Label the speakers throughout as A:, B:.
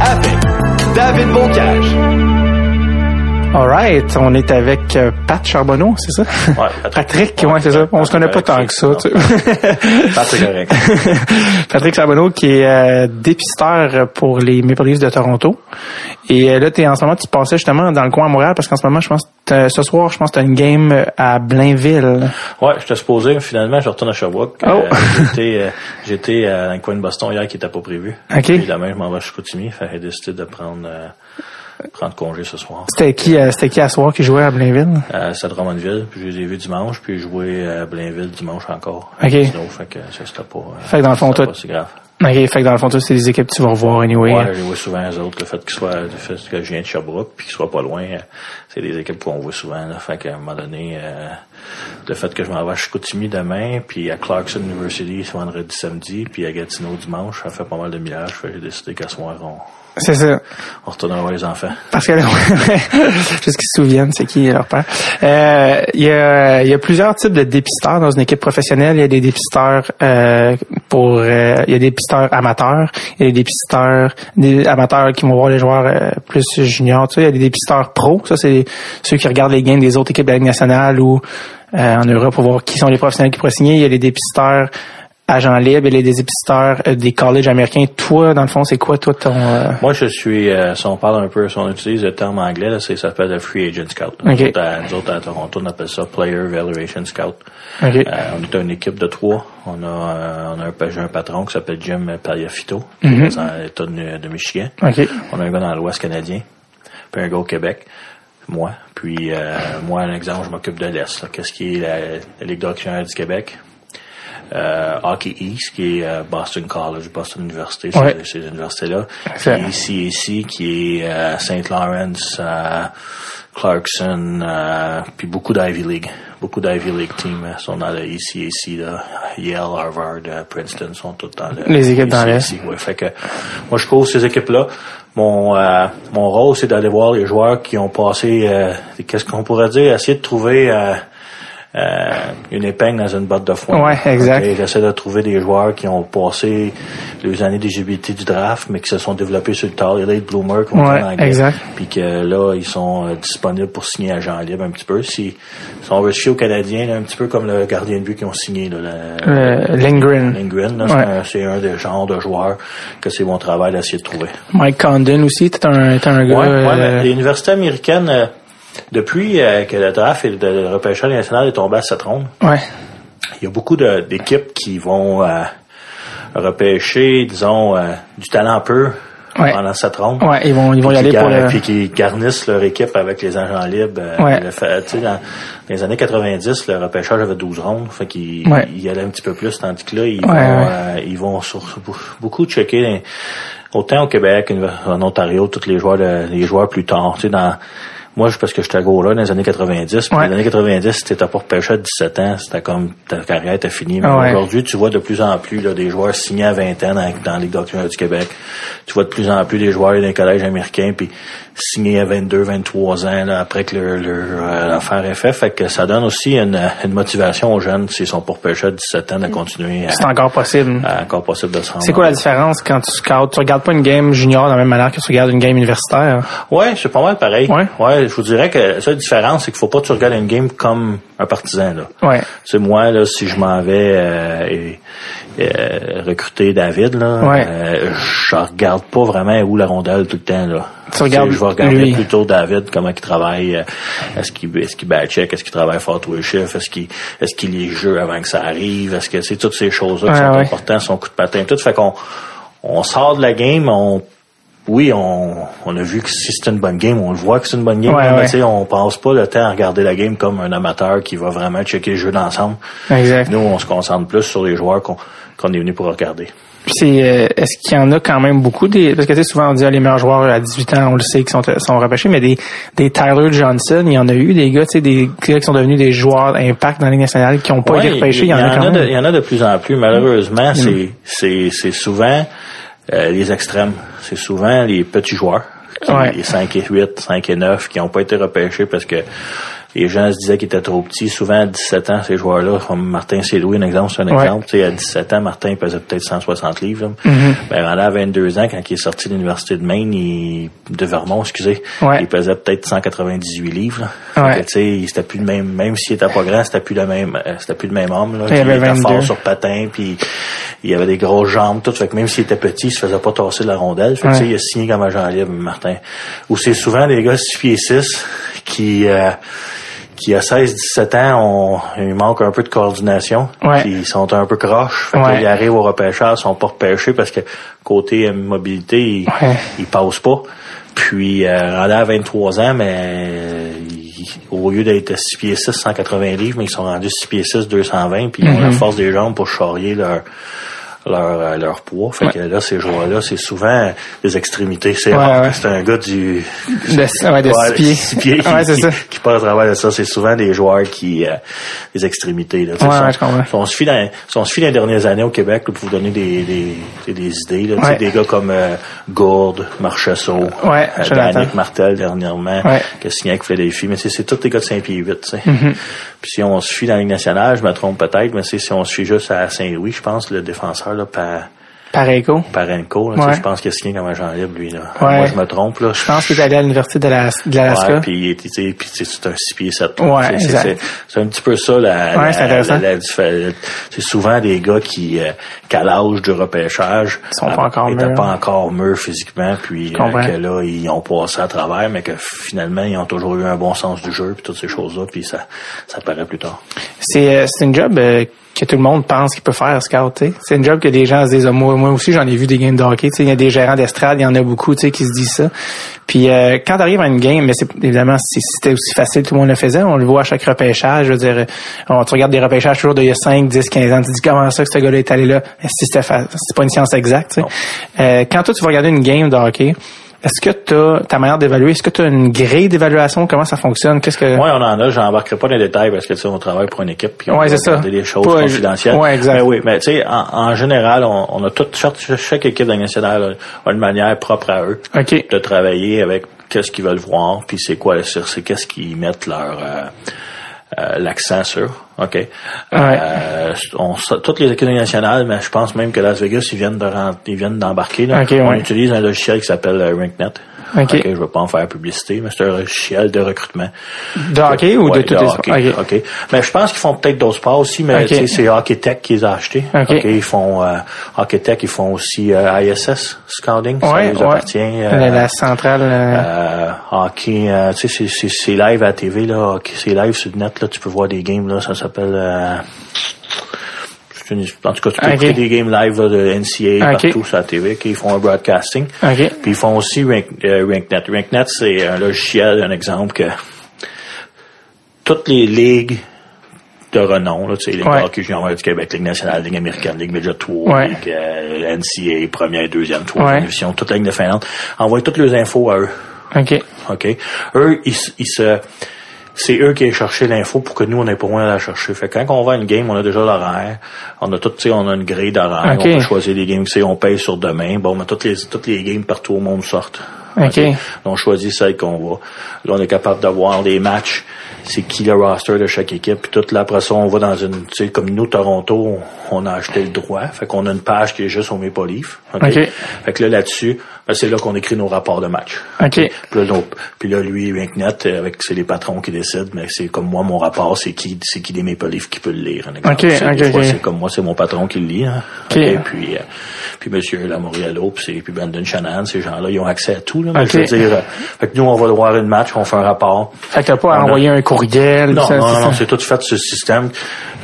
A: Avec David Bocage.
B: Alright, on est avec euh, Pat Charbonneau, c'est ça?
C: Ouais,
B: Patrick, ouais, c'est ça. On se connaît pas tant que ça. tu sais.
C: Patrick correct.
B: Patrick Charbonneau qui est euh, dépisteur pour les Maple Leafs de Toronto. Et euh, là, t'es en ce moment, tu passais justement dans le coin à Montréal parce qu'en ce moment, je pense, ce soir, je pense que t'as une game à Blainville.
C: Ouais, j'étais supposé, mais finalement, je retourne à Sherbrooke.
B: Oh.
C: Euh, j'étais, euh, j'étais euh, dans le coin de Boston hier qui était pas prévu.
B: Ok.
C: Puis demain, je m'en vais à Chicoutimi. Fait j'ai décidé de prendre, euh, prendre congé ce soir.
B: C'était qui, euh, c'était qui à soir qui jouait à Blainville?
C: Euh, c'est à Drummondville, puis je les ai vus dimanche, puis j'ai joué à Blainville dimanche encore.
B: Ok.
C: Sinon, fait que ça, c'était pas, euh,
B: Fait que dans le fond,
C: c'était
B: toi-
C: pas si grave.
B: Ok, fait que dans le fond, toi, c'est des équipes que tu vas revoir anyway.
C: Ouais, j'ai vu souvent les autres. Le fait qu'ils soient, le fait que je viens de Sherbrooke puis qu'ils soient pas loin, euh, c'est des équipes qu'on voit souvent. Là. Fait qu'à un moment donné, euh, le fait que je m'en vais à Chicoutimi demain, puis à Clarkson University ce vendredi, samedi, puis à Gatineau dimanche, ça fait pas mal de millage. Fait que j'ai décidé qu'à ce soir, on,
B: C'est ça.
C: on retourne voir les enfants.
B: Parce que juste qu'ils se souviennent, c'est qui leur père. Euh, Il y, a, y a plusieurs types de dépisteurs dans une équipe professionnelle. Il y a des dépisteurs euh, pour, euh, il y a des dépisteurs amateurs, il y a des dépisteurs des amateurs qui vont voir les joueurs euh, plus juniors. Tu sais, il y a des dépisteurs pros. Ça, c'est ceux qui regardent les games des autres équipes de la Ligue nationale ou euh, en Europe pour voir qui sont les professionnels qui pourraient signer. Il y a des dépisteurs agents libres, il a des dépisteurs euh, des colleges américains. Toi, dans le fond, c'est quoi toi ton euh,
C: Moi, je suis, euh, si on parle un peu, si on utilise le terme anglais, là, c'est, ça s'appelle le Free Agent Scout. Nous, autres, à, nous autres, à Toronto, on appelle ça Player Evaluation Scout. Euh, on est une équipe de trois. On a, on a un, j'ai un patron qui s'appelle Jim Paliafito, qui
B: Mhm.
C: est dans l'État de, de Michigan. On a un gars dans l'Ouest canadien, puis un gars au Québec, moi. Puis euh, moi, un exemple, je m'occupe de l'Est. Qu'est-ce qui est la, la Ligue du Québec? Euh, Hockey East, qui est euh, Boston College, Boston University,
B: Ouais.
C: ces, ces universités-là. Puis CAC, qui est euh, St. Lawrence, euh, Clarkson, euh, puis beaucoup d'Ivy League. Beaucoup d'Ivy League teams euh, sont dans le ECAC, là. Yale, Harvard, euh, Princeton sont toutes dans le
B: Les équipes dans
C: ECAC. Ouais, fait que moi je cours ces équipes-là. Mon euh, mon rôle c'est d'aller voir les joueurs qui ont passé euh, qu'est-ce qu'on pourrait dire, essayer de trouver euh, euh, une épingle dans une botte de foin.
B: Ouais, exact.
C: Ok, J'essaie de trouver des joueurs qui ont passé les années d'éligibilité du draft, mais qui se sont développés sur le tard, les late bloomers, qu'on
B: Ouais,
C: en
B: exact.
C: Puis que là, ils sont euh, disponibles pour signer agent libre un petit peu. Si, si on veut se fier aux Canadiens, là, un petit peu comme le gardien de but qu'ils ont signé, là, le-
B: Euh, Lindgren.
C: Lindgren, là, c'est
B: Ouais.
C: un- c'est un, des genres de joueurs que c'est mon travail d'essayer de trouver.
B: Mike Condon aussi, t'es un, t'es un gars.
C: Ouais, ouais,
B: euh,
C: mais les universités américaines, euh, depuis euh, que le draft et le, le repêchage national est tombé à cette ronde,
B: ouais.
C: il y a beaucoup d'équipes qui vont euh, repêcher, disons, euh, du talent peu
B: Ouais.
C: pendant cette ronde.
B: Ouais, ils vont, ils vont y aller pour le.
C: Puis qui garnissent leur équipe avec les agents libres.
B: Ouais.
C: le fait- tu sais, dans, dans les années 90, le repêchage avait 12 rondes. Fait qu'ils
B: Ouais.
C: ils allaient un petit peu plus, tandis que là, ils vont, ils vont sur, beaucoup checker les- autant au Québec, en Ontario, tous les joueurs les joueurs plus tard. Tu sais, dans moi, je, parce que j'étais gros là dans les années 90. Puis
B: Ouais.
C: les années 90, si t'étais pas repêché à 17 ans, c'était comme ta carrière était finie. Mais
B: ouais.
C: aujourd'hui, tu vois de plus en plus là, des joueurs signés à 20 ans dans, dans la Ligue d'hockey du Québec. Tu vois de plus en plus des joueurs d'un collège américain puis signés à 22, 23 ans là, après que leur, leur euh, affaire est faite. Fait que ça donne aussi une, une motivation aux jeunes s'ils sont pas repêchés à 17 ans de continuer
B: C'est
C: à,
B: encore possible.
C: à- encore possible de se rendre.
B: C'est quoi la différence quand tu scoutes? Tu regardes pas une game junior de la même manière que tu regardes une game universitaire?
C: Ouais, c'est pas mal pareil.
B: Ouais.
C: ouais je vous dirais que la seule différence, c'est qu'il faut pas que tu regardes une game comme un partisan. Là.
B: Ouais.
C: Tu sais, moi, là, si je m'en vais euh, et- euh, recruter David, là,
B: Ouais.
C: euh, je regarde pas vraiment où la rondelle tout le temps. Là.
B: Tu regardes
C: je vais regarder
B: lui.
C: plutôt David, comment il travaille, euh, est-ce qu'il est-ce qu'il bat check, est-ce qu'il travaille fort tous les chiffres, est-ce qu'il est-ce qu'il les jeu avant que ça arrive, est-ce que c'est toutes ces choses-là qui
B: Ouais,
C: sont importantes, son coup de patin, tout. Fait qu'on on sort de la game, on oui, on, on a vu que si c'est une bonne game, on le voit que c'est une bonne game,
B: Ouais,
C: mais
B: ouais.
C: on passe pas le temps à regarder la game comme un amateur qui va vraiment checker le jeu d'ensemble.
B: Exact.
C: Nous, on se concentre plus sur les joueurs qu'on est venu pour regarder.
B: C'est, euh, est-ce qu'il y en a quand même beaucoup des, parce que tu sais, souvent on dit ah, les meilleurs joueurs à 18 ans, on le sait, qui sont, sont repêchés, mais des, des Tyler Johnson, il y en a eu des gars, tu sais, des gars qui sont devenus des joueurs d'impact dans la Ligue nationale, qui n'ont pas
C: Ouais,
B: été repêchés, il y en a quand
C: de,
B: même.
C: il y en a de plus en plus. Malheureusement, c'est c'est c'est souvent euh, les extrêmes. C'est souvent les petits joueurs. qui-
B: Ouais.
C: Les 5 et 8, 5 et 9 qui n'ont pas été repêchés parce que les gens se disaient qu'ils étaient trop petits. Souvent, à 17 ans, ces joueurs-là, comme Martin Célouis, un exemple, c'est un
B: Ouais.
C: exemple. Tu sais, à 17 ans, Martin pesait peut-être 160 livres. là. Ben, rendu à 22 ans, quand il est sorti de l'Université de Maine, il, de Vermont, excusez,
B: Ouais.
C: il pesait peut-être 198 livres. là.
B: Ouais.
C: que, tu sais, il- c'était plus le même, même s'il était pas grand, c'était plus le même, euh, c'était plus le même homme, là.
B: Il avait
C: était
B: 22.
C: fort sur patin, puis il avait des grosses jambes, tout. Fait que même s'il était petit, il se faisait pas tasser de la rondelle. Fait que, tu sais,
B: Ouais.
C: il a signé comme agent libre, Martin. Ou c'est souvent des gars 6 pieds 6 qui, euh, qui à 16-17 ans, ont, ils manquent un peu de coordination.
B: Ouais.
C: Ils sont un peu croches. Fait
B: Ouais.
C: ils arrivent au repêchage, ils sont pas repêchés parce que côté mobilité, ils,
B: Ouais.
C: ils passent pas. Puis euh, rendu à 23 ans, mais ils- au lieu d'être 6 pieds 6, 180 livres, mais ils sont rendus 6 pieds 6, 220, puis ils ont
B: Mhm.
C: la force des jambes pour charrier leur leur, euh, leur poids. Fait
B: Ouais.
C: que là, ces joueurs-là, c'est souvent des extrémités. C'est
B: Ouais, ouais.
C: un gars du
B: De, six pieds.
C: six pieds qui, qui,
B: ça.
C: qui passe à travers de ça. C'est souvent des joueurs qui, euh, des extrémités, là.
B: Je comprends.
C: on se fie dans, on se fie dans les dernières années au Québec, là, pour vous donner des, des, des, idées, là, des gars comme, euh, Gourde, Marchessault,
B: Ouais,
C: euh, Martel dernièrement,
B: Ouais.
C: qui a signé avec Philadelphie. Mais c'est, c'est tous des gars de 5 pieds 8, tu sais.
B: Mm-hmm.
C: Puis si on se fie dans la Ligue nationale, je me trompe peut-être, mais c'est si on se fie juste à Saint-Louis, je pense, le défenseur, là, par,
B: Pareco.
C: Parenko, là, tu sais,
B: Ouais.
C: je pense qu'il a signé comme agent libre, lui, là.
B: Ouais.
C: Moi, je me trompe, là.
B: Je pense qu'il est allé à l'université de la- de l'Alaska.
C: Ouais, puis c'est un 6 pieds 7.
B: Ouais,
C: c'est, un petit peu ça la,
B: Ouais, c'est
C: c'est souvent des gars qui euh, qu'à l'âge du repêchage
B: Ils sont pas encore mûrs.
C: pas encore mûrs physiquement puis euh, que là ils ont passé à travers mais que finalement ils ont toujours eu un bon sens du jeu puis toutes ces choses-là puis ça ça paraît plus tard.
B: C'est euh, une job euh, que tout le monde pense qu'il peut faire, scout. tu sais. C'est une job que des gens se disent, Ah, moi, moi aussi j'en ai vu des games de hockey. tu sais. Il y a des gérants d'estrade, il y en a beaucoup tu sais, qui se disent ça. Puis euh, quand tu arrives à une game, mais c'est évidemment si c'était aussi facile, tout le monde le faisait. On le voit à chaque repêchage. Je veux dire, on, tu regardes des repêchages toujours d'il y a 5, 10, 15 ans. Tu te dis comment ça que ce gars-là est allé là? Si c'était c'est pas une science exacte. Euh, quand toi tu vas regarder une game de hockey, est-ce que tu as ta manière d'évaluer, est-ce que tu as une grille d'évaluation? Comment ça fonctionne? Qu'est-ce que.
C: Ouais, on en a, j'embarquerai pas dans les détails parce que tu sais, on travaille pour une équipe puis on
B: Ouais,
C: doit
B: c'est ça.
C: garder des choses
B: Pas-
C: confidentielles.
B: Ouais, exact.
C: Mais oui, mais tu sais, en, en général, on, on a toute chaque, chaque équipe nationale a une manière propre à eux
B: OK.
C: de travailler avec qu'est-ce qu'ils veulent voir, puis c'est quoi sur c'est qu'est-ce qu'ils mettent leur euh, euh, l'accent sur. OK. Euh, on, toutes les équipes nationales, mais je pense même que Las Vegas, ils viennent de rentrer, ils viennent d'embarquer. Là.
B: OK,
C: on
B: ouais.
C: utilise un logiciel qui s'appelle euh, RinkNet.
B: OK.
C: je ne veux pas en faire publicité, mais c'est un logiciel de recrutement.
B: De hockey ou de tout les
C: hockey,
B: OK.
C: OK. Mais je pense qu'ils font peut-être d'autres sports aussi, mais c'est Hockey Tech qui les a achetés. Ils font euh, Hockey Tech, ils font aussi euh, ISS Scouting, ça
B: Ouais,
C: les
B: ouais.
C: appartient. euh,
B: la, la centrale. euh,
C: euh, hockey, euh, tu sais, c'est- live à la TV, là. hockey, C'est live sur le net, là. Tu peux voir des games, là. Ça s'appelle... En tout cas, tu peux
B: Ok.
C: écouter des games live là, de NCAA
B: Ok.
C: partout sur la TV. Ils font un broadcasting. Puis ils font aussi Rank, euh, RankNet. RankNet, c'est un logiciel, un exemple que toutes les ligues de renom, là, tu sais, Ligue
B: Ouais.
C: hockey junior du Québec, Ligue nationale, Ligue américaine, Ligue Midget 3,
B: Ouais.
C: Ligue euh, NCAA, première, deuxième, troisième
B: Ouais.
C: division, toute la Ligue de Finlande, envoient toutes les infos à eux.
B: OK.
C: OK? Eux, ils se... C'est eux qui aient cherché l'info pour que nous, on n'ait pas moins à la chercher. Fait que quand on va à une game, on a déjà l'horaire. On a tout, tu sais, on a une grille d'horaire. On peut choisir les games, on paye sur demain. Bon, mais toutes les, toutes les games partout au monde sortent.
B: OK.
C: On choisit celle qu'on va. Là, on est capable d'avoir des matchs. C'est qui le roster de chaque équipe. Puis tout là, après ça, on va dans une, tu sais, comme nous, Toronto, on a acheté le droit. Fait qu'on a une page qui est juste au Maple Leaf. OK?
B: OK.
C: Fait que là, là-dessus, c'est là qu'on écrit nos rapports de match.
B: OK.
C: Puis là, puis là, lui, Winknet, euh, avec c'est les patrons qui décident, mais c'est comme moi, mon rapport, c'est qui, c'est qui des Maple Leafs qui peut le lire. exemple.
B: OK,
C: C'est comme moi, c'est mon patron qui le lit. Hein.
B: OK.
C: OK, Puis, euh, puis Monsieur Lamoriello, puis, c'est- puis Brandon Shannon, ces gens-là, ils ont accès à tout. Là, mais je veux dire, euh, fait que nous, on va voir une match, on fait un rapport.
B: Fait que t'as pas à
C: a-
B: envoyer un courriel.
C: Non,
B: ça,
C: non, non, non, c'est tout fait sur ce système.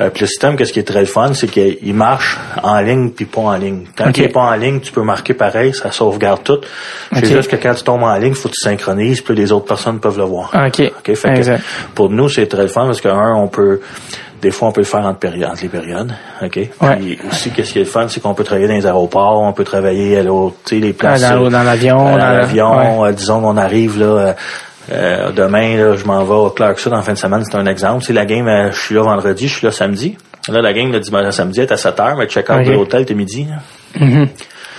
C: Euh, puis le système, qu'est-ce qui est très fun, c'est qu'il marche en ligne puis pas en ligne. Quand il est pas en ligne, tu peux marquer pareil, ça sauvegarde tout. C'est juste que quand tu tombes en ligne, faut que tu synchronises, puis les autres personnes peuvent le voir.
B: OK.
C: OK, fait que pour nous, c'est très le fun parce que un, on peut des fois on peut le faire entre, périodes, entre les périodes. OK?
B: Ouais.
C: Puis aussi, qu'est-ce qui est le fun, c'est qu'on peut travailler dans les aéroports, on peut travailler à l'autre, tu sais, les places.
B: Ah, dans-
C: euh,
B: l'avion,
C: Dans,
B: dans la-
C: l'avion, euh, disons qu'on arrive là. euh, demain, là, je m'en vais au Clarkson en fin de semaine, c'est un exemple. C'est la game, euh, je suis là vendredi, je suis là samedi. Là, la game, le dimanche à samedi, est à 7 heures, mais check-out de l'hôtel, t'es midi. là.
B: Mhm.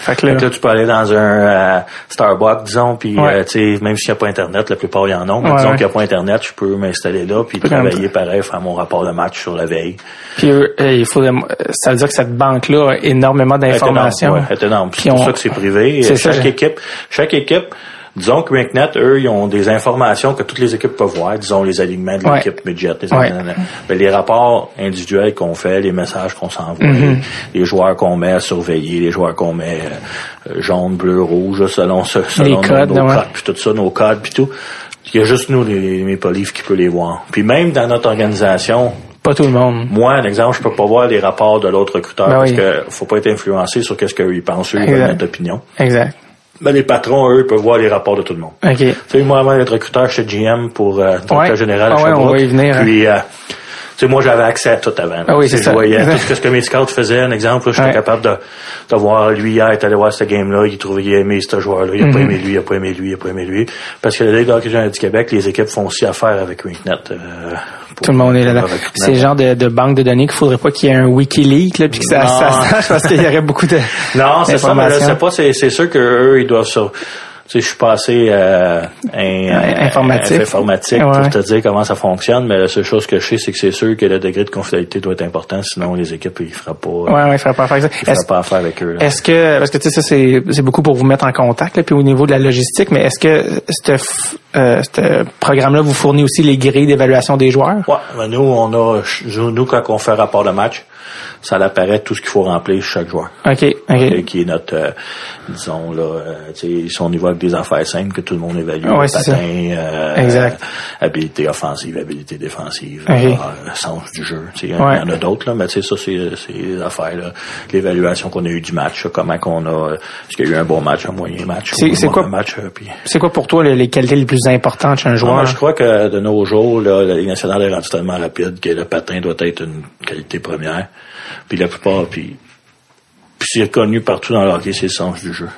B: Fait que là,
C: tu peux aller dans un euh, Starbucks, disons, puis
B: Ouais.
C: euh, tu sais, même s'il n'y a pas Internet, la plupart y en ont, mais
B: Ouais,
C: disons
B: ouais.
C: qu'il n'y a pas Internet, je peux m'installer là, puis travailler pareil, faire mon rapport de match sur la veille.
B: puis euh, il faudrait, ça veut dire que cette banque-là a énormément d'informations.
C: Elle est énorme, C'est pour
B: on-
C: ça que c'est privé.
B: C'est
C: Euh,
B: ça,
C: chaque équipe, chaque équipe, disons que RinkNet, eux, ils ont des informations que toutes les équipes peuvent voir, disons les alignements de
B: Ouais.
C: l'équipe midget, les,
B: Ouais.
C: Ben, les rapports individuels qu'on fait, les messages qu'on s'envoie,
B: Mm-hmm.
C: les, les joueurs qu'on met à surveiller, les joueurs qu'on met euh, jaune, bleu, rouge, selon, ce- selon nos-
B: codes,
C: nos,
B: ouais.
C: codes, puis tout ça, nos codes, puis tout. Il y a juste nous, les, les Leafs, qui peut les voir. Puis même dans notre organisation,
B: Pas tout le monde.
C: moi, un exemple, je peux pas voir les rapports de l'autre recruteur
B: Ben
C: parce
B: oui.
C: que faut pas être influencé sur qu'est-ce qu'eux ils pensent, eux ils
B: Exact.
C: notre opinion.
B: Exact.
C: Ben, les patrons, eux, peuvent voir les rapports de tout le monde.
B: OK.
C: Tu sais, moi, avant d'être recruteur, j'étais GM pour euh, directeur
B: Ouais.
C: général à
B: Ah ouais, on va y venir, hein.
C: Puis, euh, sais, moi, j'avais accès à tout avant.
B: Ah oui, c'est
C: Je
B: ça.
C: voyais tout ce que mes scouts faisaient. Un exemple, j'étais
B: Ouais.
C: capable de, de voir, lui, hier, il est allé voir ce game-là, il trouvait qu'il a aimé ce joueur-là, il a
B: Mhm.
C: pas aimé lui, il a pas aimé lui, il a pas aimé lui. Parce que la Ligue d'hockey du Québec, les équipes font aussi affaire avec Winknet. euh,
B: Tout le monde est là-dedans. C'est le genre de, de banque de données qu'il faudrait pas qu'il y ait un Wikileaks, là, puis que ça,
C: Non.
B: ça sache parce qu'il y aurait beaucoup de
C: Non, c'est ça, mais je sais pas, c'est, c'est sûr qu'eux, ils doivent tu sais, je suis passé euh, un,
B: informatique. Ouais.
C: pour te dire comment ça fonctionne, mais la seule chose que je sais, c'est que c'est sûr que le degré de confidentialité doit être important, sinon les équipes, ils feront pas,
B: Ouais, ouais, il faudrait pas faire ça.
C: ils feront pas affaire avec eux.
B: est-ce que, parce que tu sais, ça, c'est, c'est beaucoup pour vous mettre en contact, là, puis au niveau de la logistique, mais est-ce que ce euh, programme-là vous fournit aussi les grilles d'évaluation des joueurs?
C: Ouais, ben nous, on a, nous, quand on fait rapport de match, ça apparaît tout ce qu'il faut remplir chaque joueur.
B: OK, OK.
C: Qui est notre, euh, disons, là, euh, tu sais, si on y va avec des affaires simples que tout le monde évalue,
B: Ouais,
C: le
B: c'est ça.
C: patin, euh,
B: Exact.
C: habilité offensive, habilité défensive, euh, sens du jeu, tu sais, il y en a d'autres, là, mais tu sais, ça, c'est, les affaires, là, l'évaluation qu'on a eu du match, là, comment qu'on a, est-ce qu'il y a eu un bon match, un moyen match,
B: C'est- c'est quoi-
C: mauvais match, euh, puis...
B: C'est quoi pour toi les, les qualités les plus importantes chez un
C: Non,
B: joueur?
C: mais je crois que de nos jours, là, la Ligue nationale est rendue tellement rapide que le patin doit être une qualité première. Puis la plupart, puis, puis c'est connu partout dans le hockey, c'est le sens du jeu.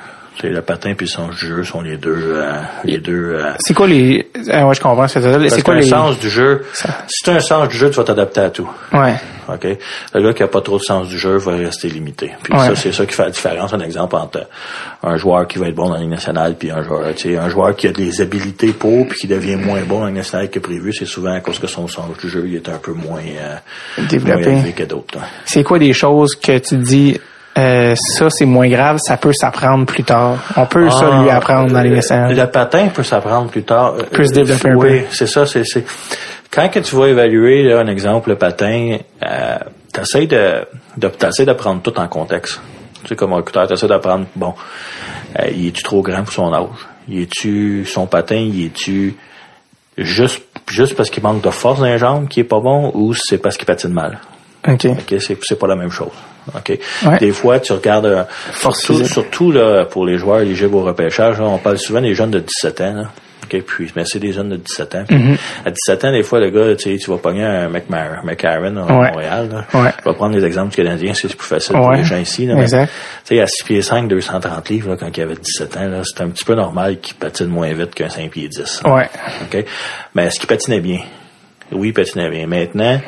C: Le patin puis le sens du jeu sont les deux, euh, les deux. euh,
B: C'est quoi les, ah ouais, je comprends ce que C'est quoi les,
C: sens du jeu.
B: Ça-
C: Si tu as un sens du jeu, tu vas t'adapter à tout.
B: ouais.
C: OK? Le gars qui a pas trop de sens du jeu va rester limité. Puis
B: Ouais.
C: ça, c'est ça qui fait la différence. Un exemple entre un joueur qui va être bon dans la Ligue nationale puis un joueur, tu sais, un joueur qui a des habilités pour puis qui devient moins bon dans la Ligue nationale que prévu, c'est souvent à cause que son sens du jeu il est un peu moins, euh,
B: Développé.
C: moins élevé que d'autres. là.
B: C'est quoi des choses que tu dis, euh, ça c'est moins grave, ça peut s'apprendre plus tard. On peut ça lui
C: Ah,
B: apprendre dans les
C: euh,
B: nationales.
C: Le patin peut s'apprendre plus tard. Euh,
B: Peut se développer un
C: Oui,
B: peu.
C: c'est ça. C'est, c'est... Quand que tu vas évaluer, là, un exemple, le patin, euh, t'essayes de, de, t'essayes d'apprendre tout en contexte. Tu sais, comme recruteur, t'essayes d'apprendre, bon, euh, il est-tu trop grand pour son âge? Il est-tu, son patin, il est-tu juste, juste parce qu'il manque de force dans les jambes qui est pas bon ou c'est parce qu'il patine mal?
B: OK.
C: OK, c'est c'est pas la même chose. OK?
B: Ouais.
C: Des fois, tu regardes euh, surtout,
B: physique.
C: surtout là, pour les joueurs éligibles au repêchage, là, on parle souvent des jeunes de 17 ans. Là. OK, puis mais c'est des jeunes de 17 ans. Puis,
B: Mm-hmm.
C: À 17 ans, des fois, le gars, tu sais, tu vas pogner un McMar- McCarron à
B: Ouais.
C: Montréal. Là.
B: Ouais.
C: Je vais prendre les exemples du Canadien, c'est plus facile pour les gens ici. Là, mais,
B: Exact.
C: tu sais, à 6 pieds 5, 230 livres, là, quand il avait 17 ans, là, c'était un petit peu normal qu'il patine moins vite qu'un 5 pieds 10.
B: Ouais.
C: OK? Mais est-ce qu'il patinait bien? Oui, patinait bien. Maintenant,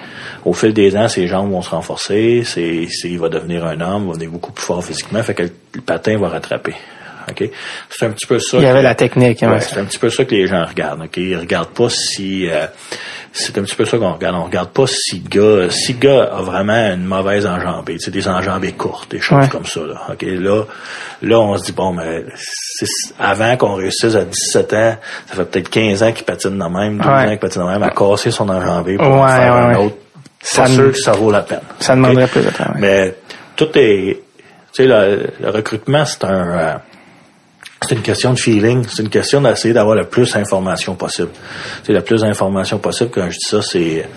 C: au fil des ans, ses jambes vont se renforcer, c'est, il va devenir un homme, il va devenir beaucoup plus fort physiquement, fait que le patin va rattraper. OK? C'est un petit peu ça.
B: Il y
C: que-
B: avait la technique. hein,
C: Ouais, c'est un petit peu ça que les gens regardent. OK? Ils regardent pas si... euh, c'est un petit peu ça qu'on regarde. On regarde pas si le gars, si le gars a vraiment une mauvaise enjambée, tu sais, des enjambées courtes, des choses
B: Ouais.
C: comme ça. Là. OK? Là, là, on se dit, bon, mais avant qu'on réussisse à 17 ans, ça fait peut-être 15 ans qu'il patine de même, 12
B: Ouais.
C: ans qu'il patine de même, à casser son enjambée pour en faire un autre.
B: Ça
C: Pas sûr que ça vaut la peine.
B: Ça demanderait plus de temps.
C: Mais tout est. Tu sais, le, le recrutement, c'est un. C'est une question de feeling. C'est une question d'essayer d'avoir le plus d'informations possible. C'est le plus d'informations possible. Quand je dis ça, c'est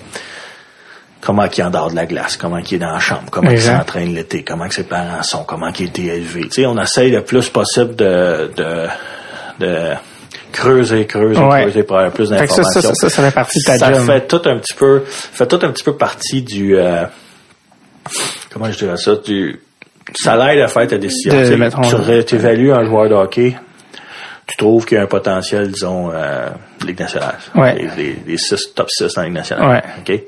C: comment il est en dehors de la glace, comment il est dans la chambre, comment il
B: Exact.
C: s'entraîne l'été, comment que ses parents sont, comment il a été élevé. Tu sais, on essaye le plus possible de, de, de creuser, creuser,
B: Ouais.
C: creuser pour avoir plus d'informations.
B: ça, ça, ça, ça fait partie de ta
C: ça
B: job.
C: fait tout un petit peu, fait tout un petit peu partie du, euh, comment je dirais ça, du, ça l'aide à faire ta décision.
B: De-
C: Tu évalues un joueur de hockey, tu trouves qu'il y a un potentiel, disons, euh, Ligue nationale.
B: Ouais.
C: Les, les, les six, top 6 dans la Ligue nationale.
B: Ouais.
C: OK?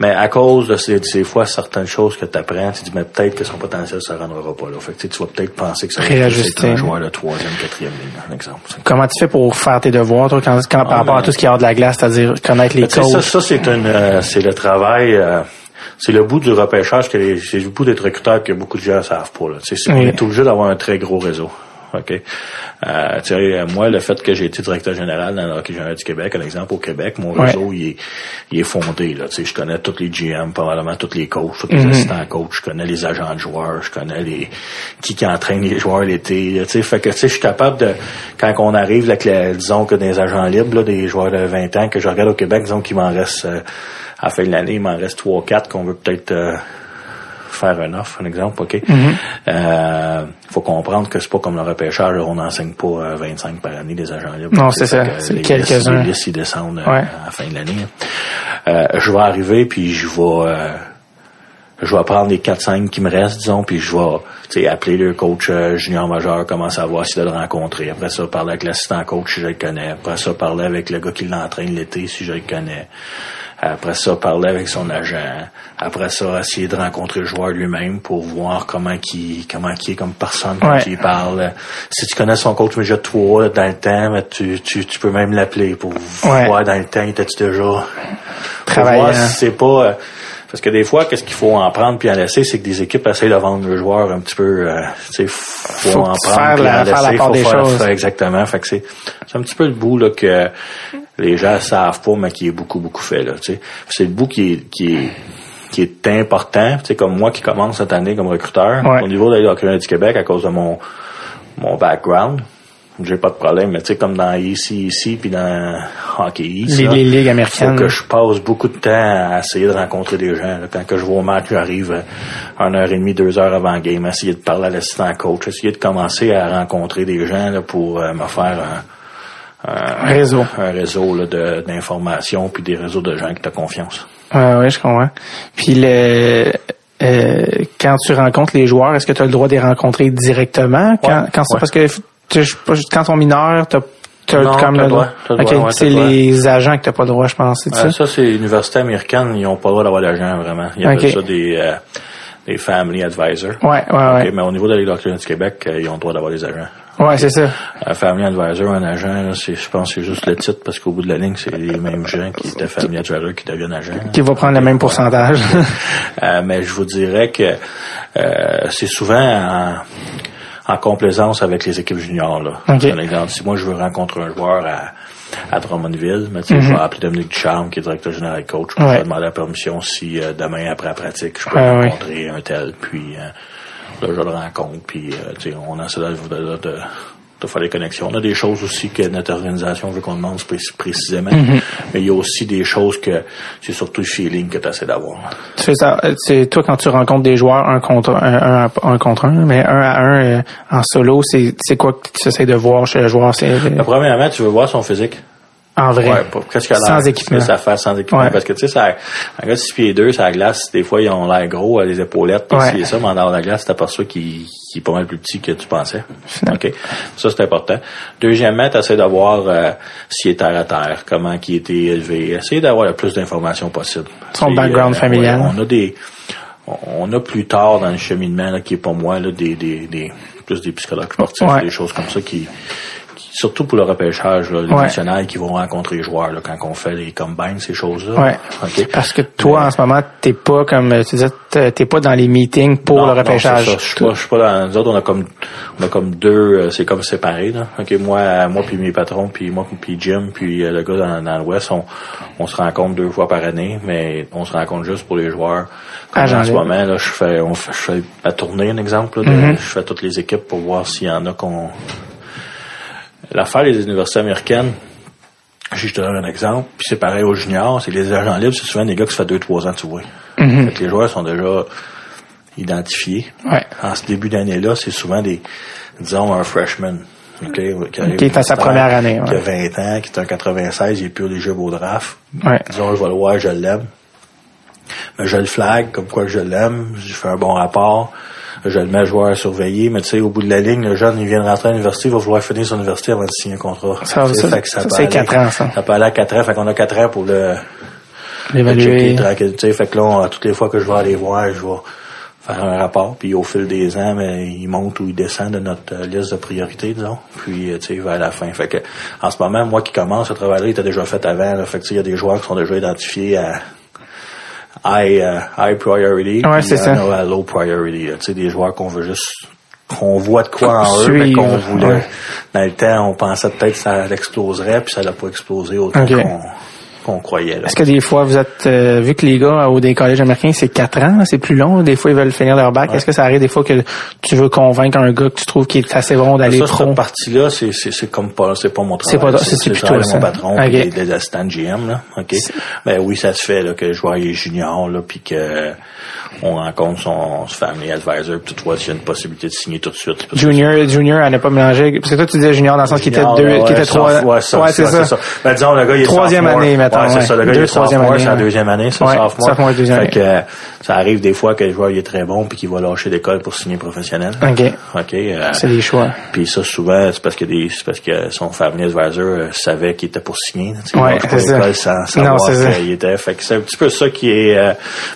C: Mais à cause de ces, de ces fois certaines choses que tu apprends, tu dis, mais peut-être que son potentiel ne se rendra pas là. Fait que, tu vas peut-être penser que ça va être un joueur de troisième, quatrième ligne, par exemple.
B: Comment tu fais pour faire tes devoirs, toi, quand, quand- par rapport à
C: ben-
B: tout ce qui est hors de la glace, c'est-à-dire connaître les
C: tu sais, ça,
B: coachs?
C: ça c'est une, euh, c'est le travail, euh, c'est le bout du repêchage que c'est le bout d'être recruteur que beaucoup de gens savent pas. Là. C'est- On
B: Oui.
C: est obligé d'avoir un très gros réseau. OK? Euh, euh, moi, le fait que j'ai été directeur général dans le hockey junior du Québec, un exemple au Québec, mon
B: Ouais.
C: réseau, il, est, il est fondé. Là. Tu sais, je connais tous les GM, probablement tous les coachs, tous les
B: Mhm.
C: assistants coachs, je connais les agents de joueurs, je connais les qui, qui entraînent les joueurs l'été. là, Tu sais, fait que je suis capable de quand on arrive, là, que disons que des agents libres, là, des joueurs de 20 ans que je regarde au Québec, disons qu'il m'en reste euh, à la fin de l'année, il m'en reste 3 4 qu'on veut peut-être euh, faire un offre, un exemple, OK? Euh, faut comprendre que c'est pas comme le repêchage, là, on n'enseigne pas euh, 25 par année des agents libres.
B: Non, c'est ça. C'est quelques-uns.
C: Les listes, ils descendent euh,
B: Ouais.
C: à la fin de l'année. Euh, je vais arriver, puis je vais... euh, je vais prendre les 4-5 qui me restent, disons, puis je vais tu sais, appeler le coach euh, junior majeur, commencer à voir s'il a le rencontrer. Après ça, parler avec l'assistant coach si je le connais. Après ça, parler avec le gars qui l'entraîne l'été si je le connais. Après ça, parler avec son agent. Après ça, essayer de rencontrer le joueur lui-même pour voir comment qui comment qui est comme personne quand
B: Ouais.
C: il parle. Si tu connais son coach déjà toi là, dans le temps, mais tu, tu, tu peux même l'appeler pour
B: Ouais.
C: voir dans le temps, il était-tu déjà? Pour
B: Travaillant.
C: voir si c'est pas euh, parce que des fois qu'est-ce qu'il faut en prendre puis en laisser c'est que des équipes essayent de vendre le joueur un petit peu euh, tu sais faut,
B: Faut
C: en
B: faire
C: prendre puis en
B: faire la
C: laisser
B: part
C: faut
B: des
C: faire
B: choses.
C: faire exactement fait que c'est c'est un petit peu le bout là que les gens savent pas mais qui est beaucoup beaucoup fait là tu sais c'est le bout qui est qui est qui est important, tu sais, comme moi qui commence cette année comme recruteur,
B: Ouais.
C: au niveau de la Hockey du Québec, à cause de mon, mon background, j'ai pas de problème, mais tu sais, comme dans ici, ici, puis dans Hockey East,
B: Les,
C: là,
B: les ligues
C: faut
B: américaines.
C: que je passe beaucoup de temps à essayer de rencontrer des gens. là. Quand que je vois au match, j'arrive euh, une heure et demie, deux heures avant le game, essayer de parler à l'assistant coach, essayer de commencer à rencontrer des gens là, pour euh, me faire un, un-
B: Réseau.
C: un réseau d'informations puis des réseaux de gens qui t'ont confiance.
B: Ouais, ouais, je comprends. Puis le euh, quand tu rencontres les joueurs, est-ce que tu as le droit de les rencontrer directement? Quand,
C: Ouais,
B: quand
C: ouais.
B: parce que tu- quand ils sont mineurs, t'as t'as quand même le droit.
C: droit, t'as le
B: Ok,
C: droit, ouais,
B: c'est les agents que t'as pas le droit, je pense, c'est
C: Euh,
B: ça?
C: ça, c'est l'université américaine, ils n'ont pas le droit d'avoir d'agent, vraiment. Il y a
B: Ok.
C: ça des, euh, des family advisors.
B: Ouais, ouais, ouais.
C: Mais au niveau de d'Hockey du Québec, euh, ils ont le droit d'avoir des agents.
B: Ouais, c'est ça.
C: Un family advisor, un agent, là, c'est, je pense que c'est juste le titre, parce qu'au bout de la ligne, c'est les mêmes gens qui étaient family advisor qui deviennent agents.
B: Qui va prendre le même pourcentage.
C: Euh, mais je vous dirais que euh, c'est souvent en, en complaisance avec les équipes juniors. Là.
B: Ok.
C: Par exemple, si moi je veux rencontrer un joueur à, à Drummondville, mais tu sais, je vais appeler Dominique Ducharme, qui est directeur général et coach,
B: Mhm. Ouais.
C: je vais demander la permission si euh, demain après la pratique, je peux
B: Ah,
C: rencontrer un tel, puis euh, là je le rencontre, puis euh, tu sais, on essaie de, de, de, de faire des connexions. On a des choses aussi que notre organisation veut qu'on demande pré- précisément,
B: Mhm.
C: mais il y a aussi des choses que c'est surtout le feeling que tu essaies d'avoir.
B: tu fais ça, euh, c'est toi quand tu rencontres des joueurs un contre un, un, contre un, mais un à un euh, en solo, c'est c'est quoi que tu essaies de voir chez le joueur, c'est euh,
C: premièrement, tu veux voir son physique.
B: En vrai.
C: Ouais, l'air?
B: Sans équipement.
C: Ça fait sans équipement.
B: Ouais.
C: Parce que, tu sais, ça, un gars de 6 pieds 2, sur la glace, des fois, ils ont l'air gros, à les épaulettes, pis
B: Ouais.
C: ça, mais en dehors de la glace, t'aperçois qu'il, qu'il est pas mal plus petit que tu pensais. OK. Ça, c'est important. Deuxièmement, t'essaies d'avoir, euh, s'il est terre à terre, comment il a été élevé. Essayer d'avoir le plus d'informations possible.
B: Son background
C: euh,
B: familial.
C: ouais, on a des, on a plus tard dans le cheminement, là, qui est pas moi, là, des, des, des, plus des psychologues sportifs,
B: Ouais.
C: des choses comme ça qui, qui- surtout pour le repêchage, là, les
B: Ouais.
C: nationales qui vont rencontrer les joueurs, là, quand on fait les combines, ces choses-là.
B: Ouais.
C: OK.
B: Parce que toi, en ce moment, t'es pas comme tu disais, t'es pas dans les meetings pour
C: Non,
B: le
C: non,
B: repêchage.
C: c'est ça. Je suis pas, je suis pas dans, nous autres, on a comme, on a comme deux, euh, c'est comme séparé, là. OK, moi, moi puis mes patrons, puis moi puis Jim, puis euh, le gars dans, dans l'Ouest, on, on se rencontre deux fois par année, mais on se rencontre juste pour les joueurs. Comme
B: Agent
C: en ce moment, là, je fais, on fait, je fais la tournée, un exemple, là, de-
B: Mhm.
C: je fais toutes les équipes pour voir s'il y en a qu'on, l'affaire des universités américaines, je te donne un exemple, puis c'est pareil aux juniors, c'est que les agents libres, c'est souvent des gars qui se fait deux, trois ans, tu vois.
B: Mhm.
C: Fait que les joueurs sont déjà identifiés.
B: Ouais.
C: En ce début d'année-là, c'est souvent des, disons, un freshman. OK, qui, arrive
B: Qui est à sa première année,
C: Qui a
B: ouais.
C: 20 ans, qui est un 96, il est plus les jeux au draft.
B: Ouais.
C: Disons, je vais le voir, je l'aime. Mais je le flag, comme quoi je l'aime, je fais un bon rapport, je le mets joueur à surveiller, mais tu sais, au bout de la ligne, le jeune, il vient de rentrer à l'université, il va vouloir finir son université avant de signer un contrat.
B: Ça, ça, ça,
C: peut
B: c'est
C: aller-
B: quatre ans, ça.
C: Ça peut aller à 4 ans, fait qu'on a 4 ans pour le,
B: L'évaluer.
C: checker tranquille, tu sais, fait que là, on- toutes les fois que je vais aller voir, je vais faire un rapport, puis au fil des ans, mais il monte ou il descend de notre euh, liste de priorités, disons. Puis, euh, tu sais, vers la fin. Fait que, en ce moment, moi qui commence à travailler, il était déjà fait avant. Là, fait que, tu sais, il y a des joueurs qui sont déjà identifiés à high, euh, high priority.
B: Ouais, c'est
C: y
B: ça.
C: à low priority. Tu sais, des joueurs qu'on veut juste qu'on voit de quoi en eux, mais qu'on voulait.
B: ouais.
C: Dans le temps, on pensait peut-être que ça exploserait, puis ça n'a pas explosé autant qu'on qu'on croyait. Là.
B: Est-ce que des fois, vous êtes, euh, vu que les gars au des collèges américains, c'est quatre ans, c'est plus long, des fois ils veulent finir leur bac. Est-ce que ça arrive des fois que tu veux convaincre un gars que tu trouves qu'il est assez bon d'aller pro?
C: cette partie-là, c'est, c'est, c'est comme pas, c'est pas mon
B: C'est
C: travail.
B: pas- c'est- c'est
C: le
B: plutôt ça.
C: mon patron,
B: Ok.
C: puis des, des assistants de GM, là. OK? Ben oui, ça se fait, là, que le joueur est junior, là, puis que on rencontre son, son family advisor, puis tu vois s'il y a une possibilité de signer tout de suite.
B: Junior, junior, elle n'a pas mélangé. Parce que toi, tu disais junior dans le sens qu'il était deux, qu'il était trois.
C: Ouais,
B: c'est
C: ça. Ben, disons, le gars, il est
B: Troisième année, mettons,
C: Ouais, c'est ça, le gars, il est sophomore, c'est la
B: ouais.
C: deuxième année, c'est
B: Ouais,
C: sophomore.
B: sophomore, deuxième
C: Fait que, euh, ça arrive des fois que le joueur, il est très bon, puis qu'il va lâcher l'école pour signer professionnel.
B: OK.
C: OK? euh,
B: C'est des choix.
C: puis ça, souvent, c'est parce que des, c'est parce que son family advisor euh, savait qu'il était pour signer. Tu sais,
B: Ouais,
C: il
B: c'est ça.
C: sans
B: Non,
C: savoir
B: c'est ça.
C: qu'il était. Fait que c'est un petit peu ça qui est. Euh,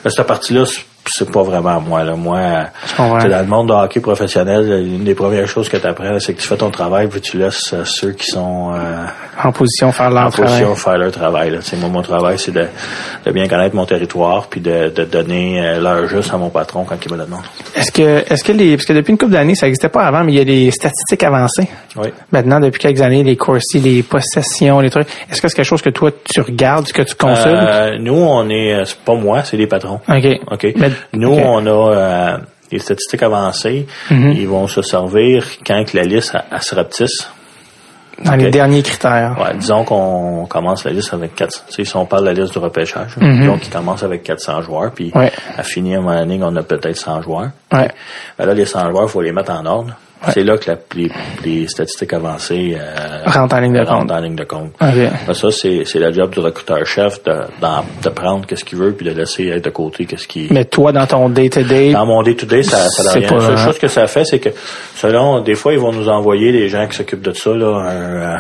C: cette partie-là, c'est- pas vraiment moi. Là. Moi, dans le monde de hockey professionnel, une des premières choses que tu apprends, c'est que tu fais ton travail, puis tu laisses euh, ceux qui sont euh,
B: En position, faire
C: en
B: leur travail.
C: position faire leur travail. Là. Moi, mon travail, c'est de, de bien connaître mon territoire, puis de, de donner euh, l'heure juste à mon patron quand il me le demande.
B: Est-ce que, est-ce que les, parce que depuis une couple d'années, ça n'existait pas avant, mais il y a des statistiques avancées.
C: Oui.
B: Maintenant, depuis quelques années, les courses, les possessions, les trucs. Est-ce que c'est quelque chose que toi, tu regardes, que tu consultes?
C: Euh, nous, on est, c'est pas moi, c'est les patrons.
B: OK.
C: OK.
B: Mais-
C: Nous, on a euh, les statistiques avancées.
B: Mhm.
C: Ils vont se servir quand que la liste elle, elle se rapetisse.
B: Dans les derniers critères.
C: Ouais, disons qu'on commence la liste avec 400. Tu sais, si on parle de la liste du repêchage,
B: Mhm.
C: disons qu'il commence avec 400 joueurs, puis
B: Ouais.
C: à finir à un moment donné, on a peut-être 100 joueurs.
B: Ouais.
C: Ben là, les 100 joueurs, il faut les mettre en ordre. C'est là que la- les, les statistiques avancées euh,
B: Rentrent en ligne de compte.
C: en ligne de compte. Ben, ça, c'est c'est la job du recruteur-chef de, d'en- de prendre qu'est-ce qu'il veut puis de laisser être de côté qu'est-ce qu'il...
B: Mais toi, dans ton day-to-day,
C: Dans mon day-to-day, ça, ça n'a rien.
B: pas,
C: La seule chose que ça fait, c'est que selon, des fois, ils vont nous envoyer, les gens qui s'occupent de ça, là, un, euh,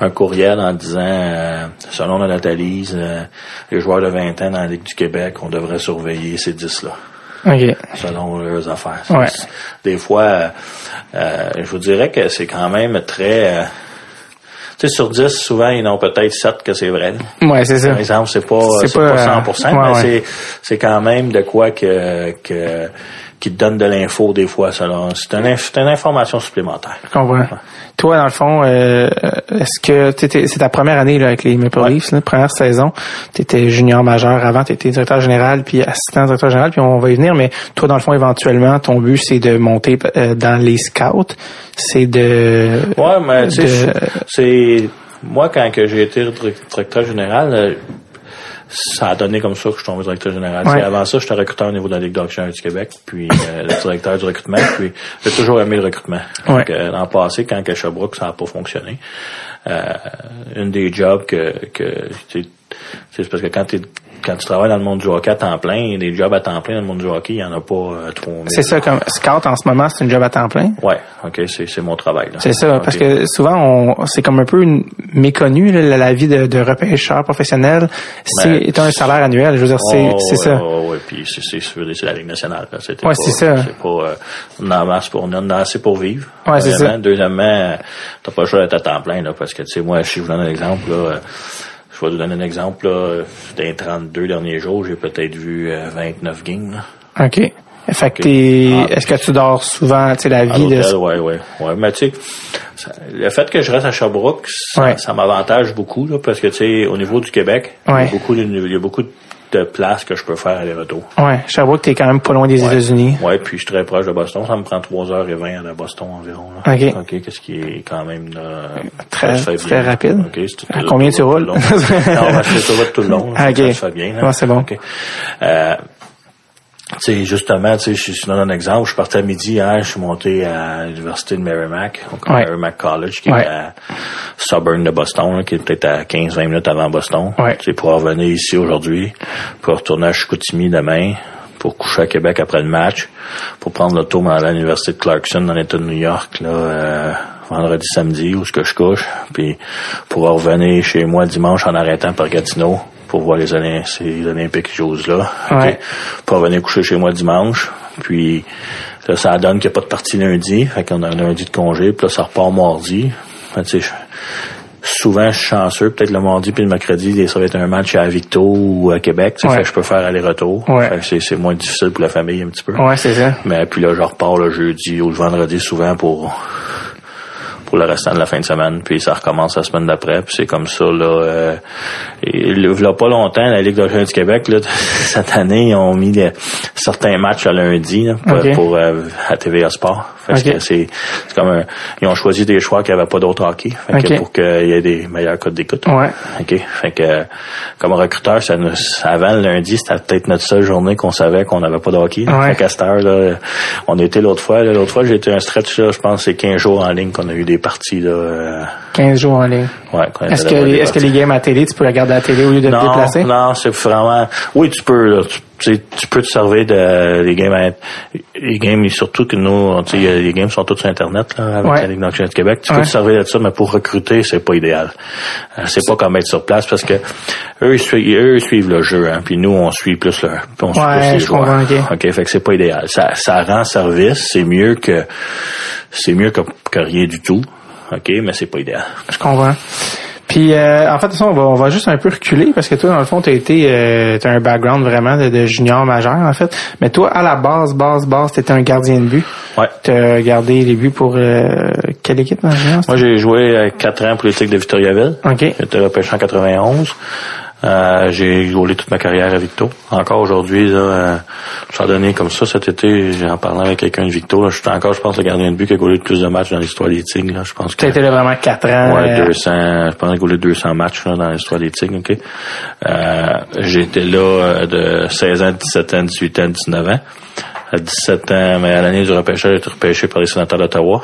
C: un courriel en disant, euh, selon notre analyse, euh, les joueurs de 20 ans dans la Ligue du Québec, on devrait surveiller ces 10-là
B: OK.
C: selon leurs affaires.
B: Ouais.
C: Des fois, euh, euh, je vous dirais que c'est quand même très... euh, tu sais, sur 10, souvent, ils n'ont peut-être 7 que c'est vrai.
B: Ouais, c'est ça.
C: Par exemple, c'est pas,
B: C'est pas,
C: pas,
B: euh,
C: 100%,
B: ouais,
C: mais
B: ouais.
C: c'est, c'est quand même de quoi que, que, qui te donne de l'info des fois. C'est une, inf- c'est une information supplémentaire.
B: Je comprends. Toi, dans le fond, euh, est-ce que t'étais- c'est ta première année là, avec les Maple
C: Ouais.
B: Leafs, là, première saison, tu étais junior majeur avant, tu étais directeur général, puis assistant directeur général, puis on va y venir, mais toi, dans le fond, éventuellement, ton but, c'est de monter euh, dans les scouts, c'est de...
C: Ouais, mais tu sais, c'est moi quand que j'ai été dir- directeur général, ça a donné comme ça que je suis tombé directeur général.
B: Ouais.
C: Avant ça, j'étais recruteur au niveau de la Ligue d'Auction du Québec, puis euh, le directeur du recrutement, puis j'ai toujours aimé le recrutement.
B: Ouais.
C: Donc, euh, L'an passé, quand Sherbrooke, ça n'a pas fonctionné, euh, une des jobs que, que c'est parce que quand tu quand tu travailles dans le monde du hockey à temps plein, des jobs à temps plein dans le monde du hockey, il n'y en a pas euh, 3000.
B: C'est ça, comme scout en ce moment, c'est une job à temps plein?
C: Ouais, ok, c'est c'est mon travail.
B: C'est ça, parce que souvent, on, c'est comme un peu une, méconnu, là, la, vie de, de repêcheur professionnel. C'est
C: Ben,
B: est un salaire annuel, je veux dire, c'est
C: Oh,
B: c'est ça.
C: ouais, ouais, puis c'est c'est c'est la Ligue nationale.
B: Ouais,
C: pas-
B: c'est ça.
C: C'est pas euh, on en masse pour on en a assez pour vivre.
B: Ouais, c'est ça.
C: Deuxièmement, euh, t'as pas le choix d'être à temps plein là, parce que tu sais moi, si je vous donne un exemple là. Euh, je vais vous donner un exemple là. Dans les 32 derniers jours, j'ai peut-être vu euh, 29 games. Là,
B: OK. Fait que
C: Ok.
B: t'es,
C: Ah.
B: est-ce que tu dors souvent, tu sais, la vie de...
C: ouais, ouais, ouais. Mais tu sais, le fait que je reste à Sherbrooke, ça,
B: Ouais.
C: ça m'avantage beaucoup là, parce que tu sais, au niveau du Québec, il y a beaucoup de, il y a beaucoup de places que je peux faire aller-retour.
B: Ouais, Sherbrooke, t'es quand même pas loin des
C: Ouais.
B: États-Unis.
C: Ouais, puis je suis très proche de Boston. Ça me prend 3h20 à Boston environ. Là.
B: OK.
C: qu'est-ce qui est quand même euh,
B: Très- très rapide.
C: OK,
B: À combien tu roules?
C: non, je fais ça tout le long.
B: Ah, OK.
C: Ça se fait bien. là.
B: C'est bon.
C: OK. Euh, sais, justement, tu sais, je je donne un exemple. Je suis parti à midi hier, je suis monté à l'université de Merrimack,
B: Ouais.
C: Merrimack College, qui
B: Ouais.
C: est à Suburban de Boston, là, qui est peut-être à 15-20 minutes avant Boston.
B: Ouais.
C: Tu sais, pour revenir ici aujourd'hui, pour retourner à Chicoutimi demain, pour coucher à Québec après le match, pour prendre l'auto à l'université de Clarkson dans l'État de New York, là, euh, vendredi, samedi, où ce que je couche, puis pour revenir chez moi dimanche en arrêtant par Gatineau pour voir les, Olympiques, les Olympiques choses-là.
B: Ouais.
C: Pour revenir coucher chez moi dimanche. Puis là, ça donne qu'il n'y a pas de partie lundi. Fait qu'on a un lundi de congé. Puis là, ça repart mardi. Fait, tu sais, je- souvent, je suis chanceux. Peut-être le mardi puis le mercredi, ça va être un match à Victo ou à Québec.
B: Ouais.
C: Fait que je peux faire aller-retour.
B: Ouais.
C: C'est moins difficile pour la famille un petit peu.
B: Ouais, c'est ça.
C: Mais puis là, je repars le jeudi ou le vendredi souvent pour pour le restant de la fin de semaine, puis ça recommence la semaine d'après, puis c'est comme ça là. Euh, il y a pas longtemps, la Ligue de du Québec là, cette année, ils ont mis certains matchs à lundi là, pour,
B: Ok.
C: pour, euh, à TVA Sport. Parce
B: Ok.
C: que c'est comme un, ils ont choisi des choix qui n'avaient pas d'autres hockey, fait que pour qu'il y ait des meilleurs codes d'écoute.
B: Ouais.
C: OK. Fait que, euh, comme recruteur, ça nous, avant le lundi, c'était peut-être notre seule journée qu'on savait qu'on n'avait pas de hockey.
B: Ouais.
C: Fait qu'à cette heure, là, on était l'autre fois. L'autre fois, j'ai été un stretch, là, je pense, c'est 15 jours en ligne qu'on a eu des parties, là. euh,
B: 15 jours en ligne.
C: Ouais,
B: Est-ce que, les, est-ce que les games à télé, tu peux regarder à la télé au lieu de te déplacer?
C: non, c'est vraiment. Oui, tu peux. Là, tu, tu sais, tu peux te servir de les games. à- les games, surtout que nous, tu sais, les games sont tous sur Internet là, avec
B: Ouais.
C: la Ligue nationale du Québec. Tu
B: Ouais.
C: peux te servir de ça, mais pour recruter, c'est pas idéal. Euh, c'est pas comme être sur place parce que eux, ils suivent, eux, ils suivent le jeu, hein, puis nous, on suit plus le, on suit
B: Ouais,
C: plus les joueurs.
B: comprends, ok.
C: ok, fait que c'est pas idéal. Ça, ça rend service. C'est mieux que, c'est mieux que, que rien du tout. Ok, mais c'est pas idéal.
B: Je comprends. Puis, euh, en fait, de toute façon, on va, on va juste un peu reculer parce que toi, dans le fond, tu as été, euh, t'as un background vraiment de, de junior majeur, en fait. Mais toi, à la base, base, base, t'étais un gardien de but.
C: Ouais.
B: T'as gardé les buts pour euh, quelle équipe dans?
C: Moi, j'ai joué euh, quatre ans pour l'éthique de Victoriaville.
B: OK.
C: J'étais repêché en 91. Euh, j'ai joué toute ma carrière à Victo. Encore aujourd'hui, là, euh, je suis donné comme ça cet été, en parlant avec quelqu'un de Victo, là, je suis encore, je pense, le gardien de but qui a goulé le plus de matchs dans l'histoire des Tigres. Là. Je pense que
B: été là vraiment quatre ans.
C: ouais,
B: euh,
C: 200, je pense qu'il a goulé 200 matchs là, dans l'histoire des Tigres. ok. Euh, J'étais là euh, de 16 ans, 17 ans, 18 ans, 19 ans. À 17 ans, mais à l'année du repêchage, j'ai été repêché par les sénateurs d'Ottawa.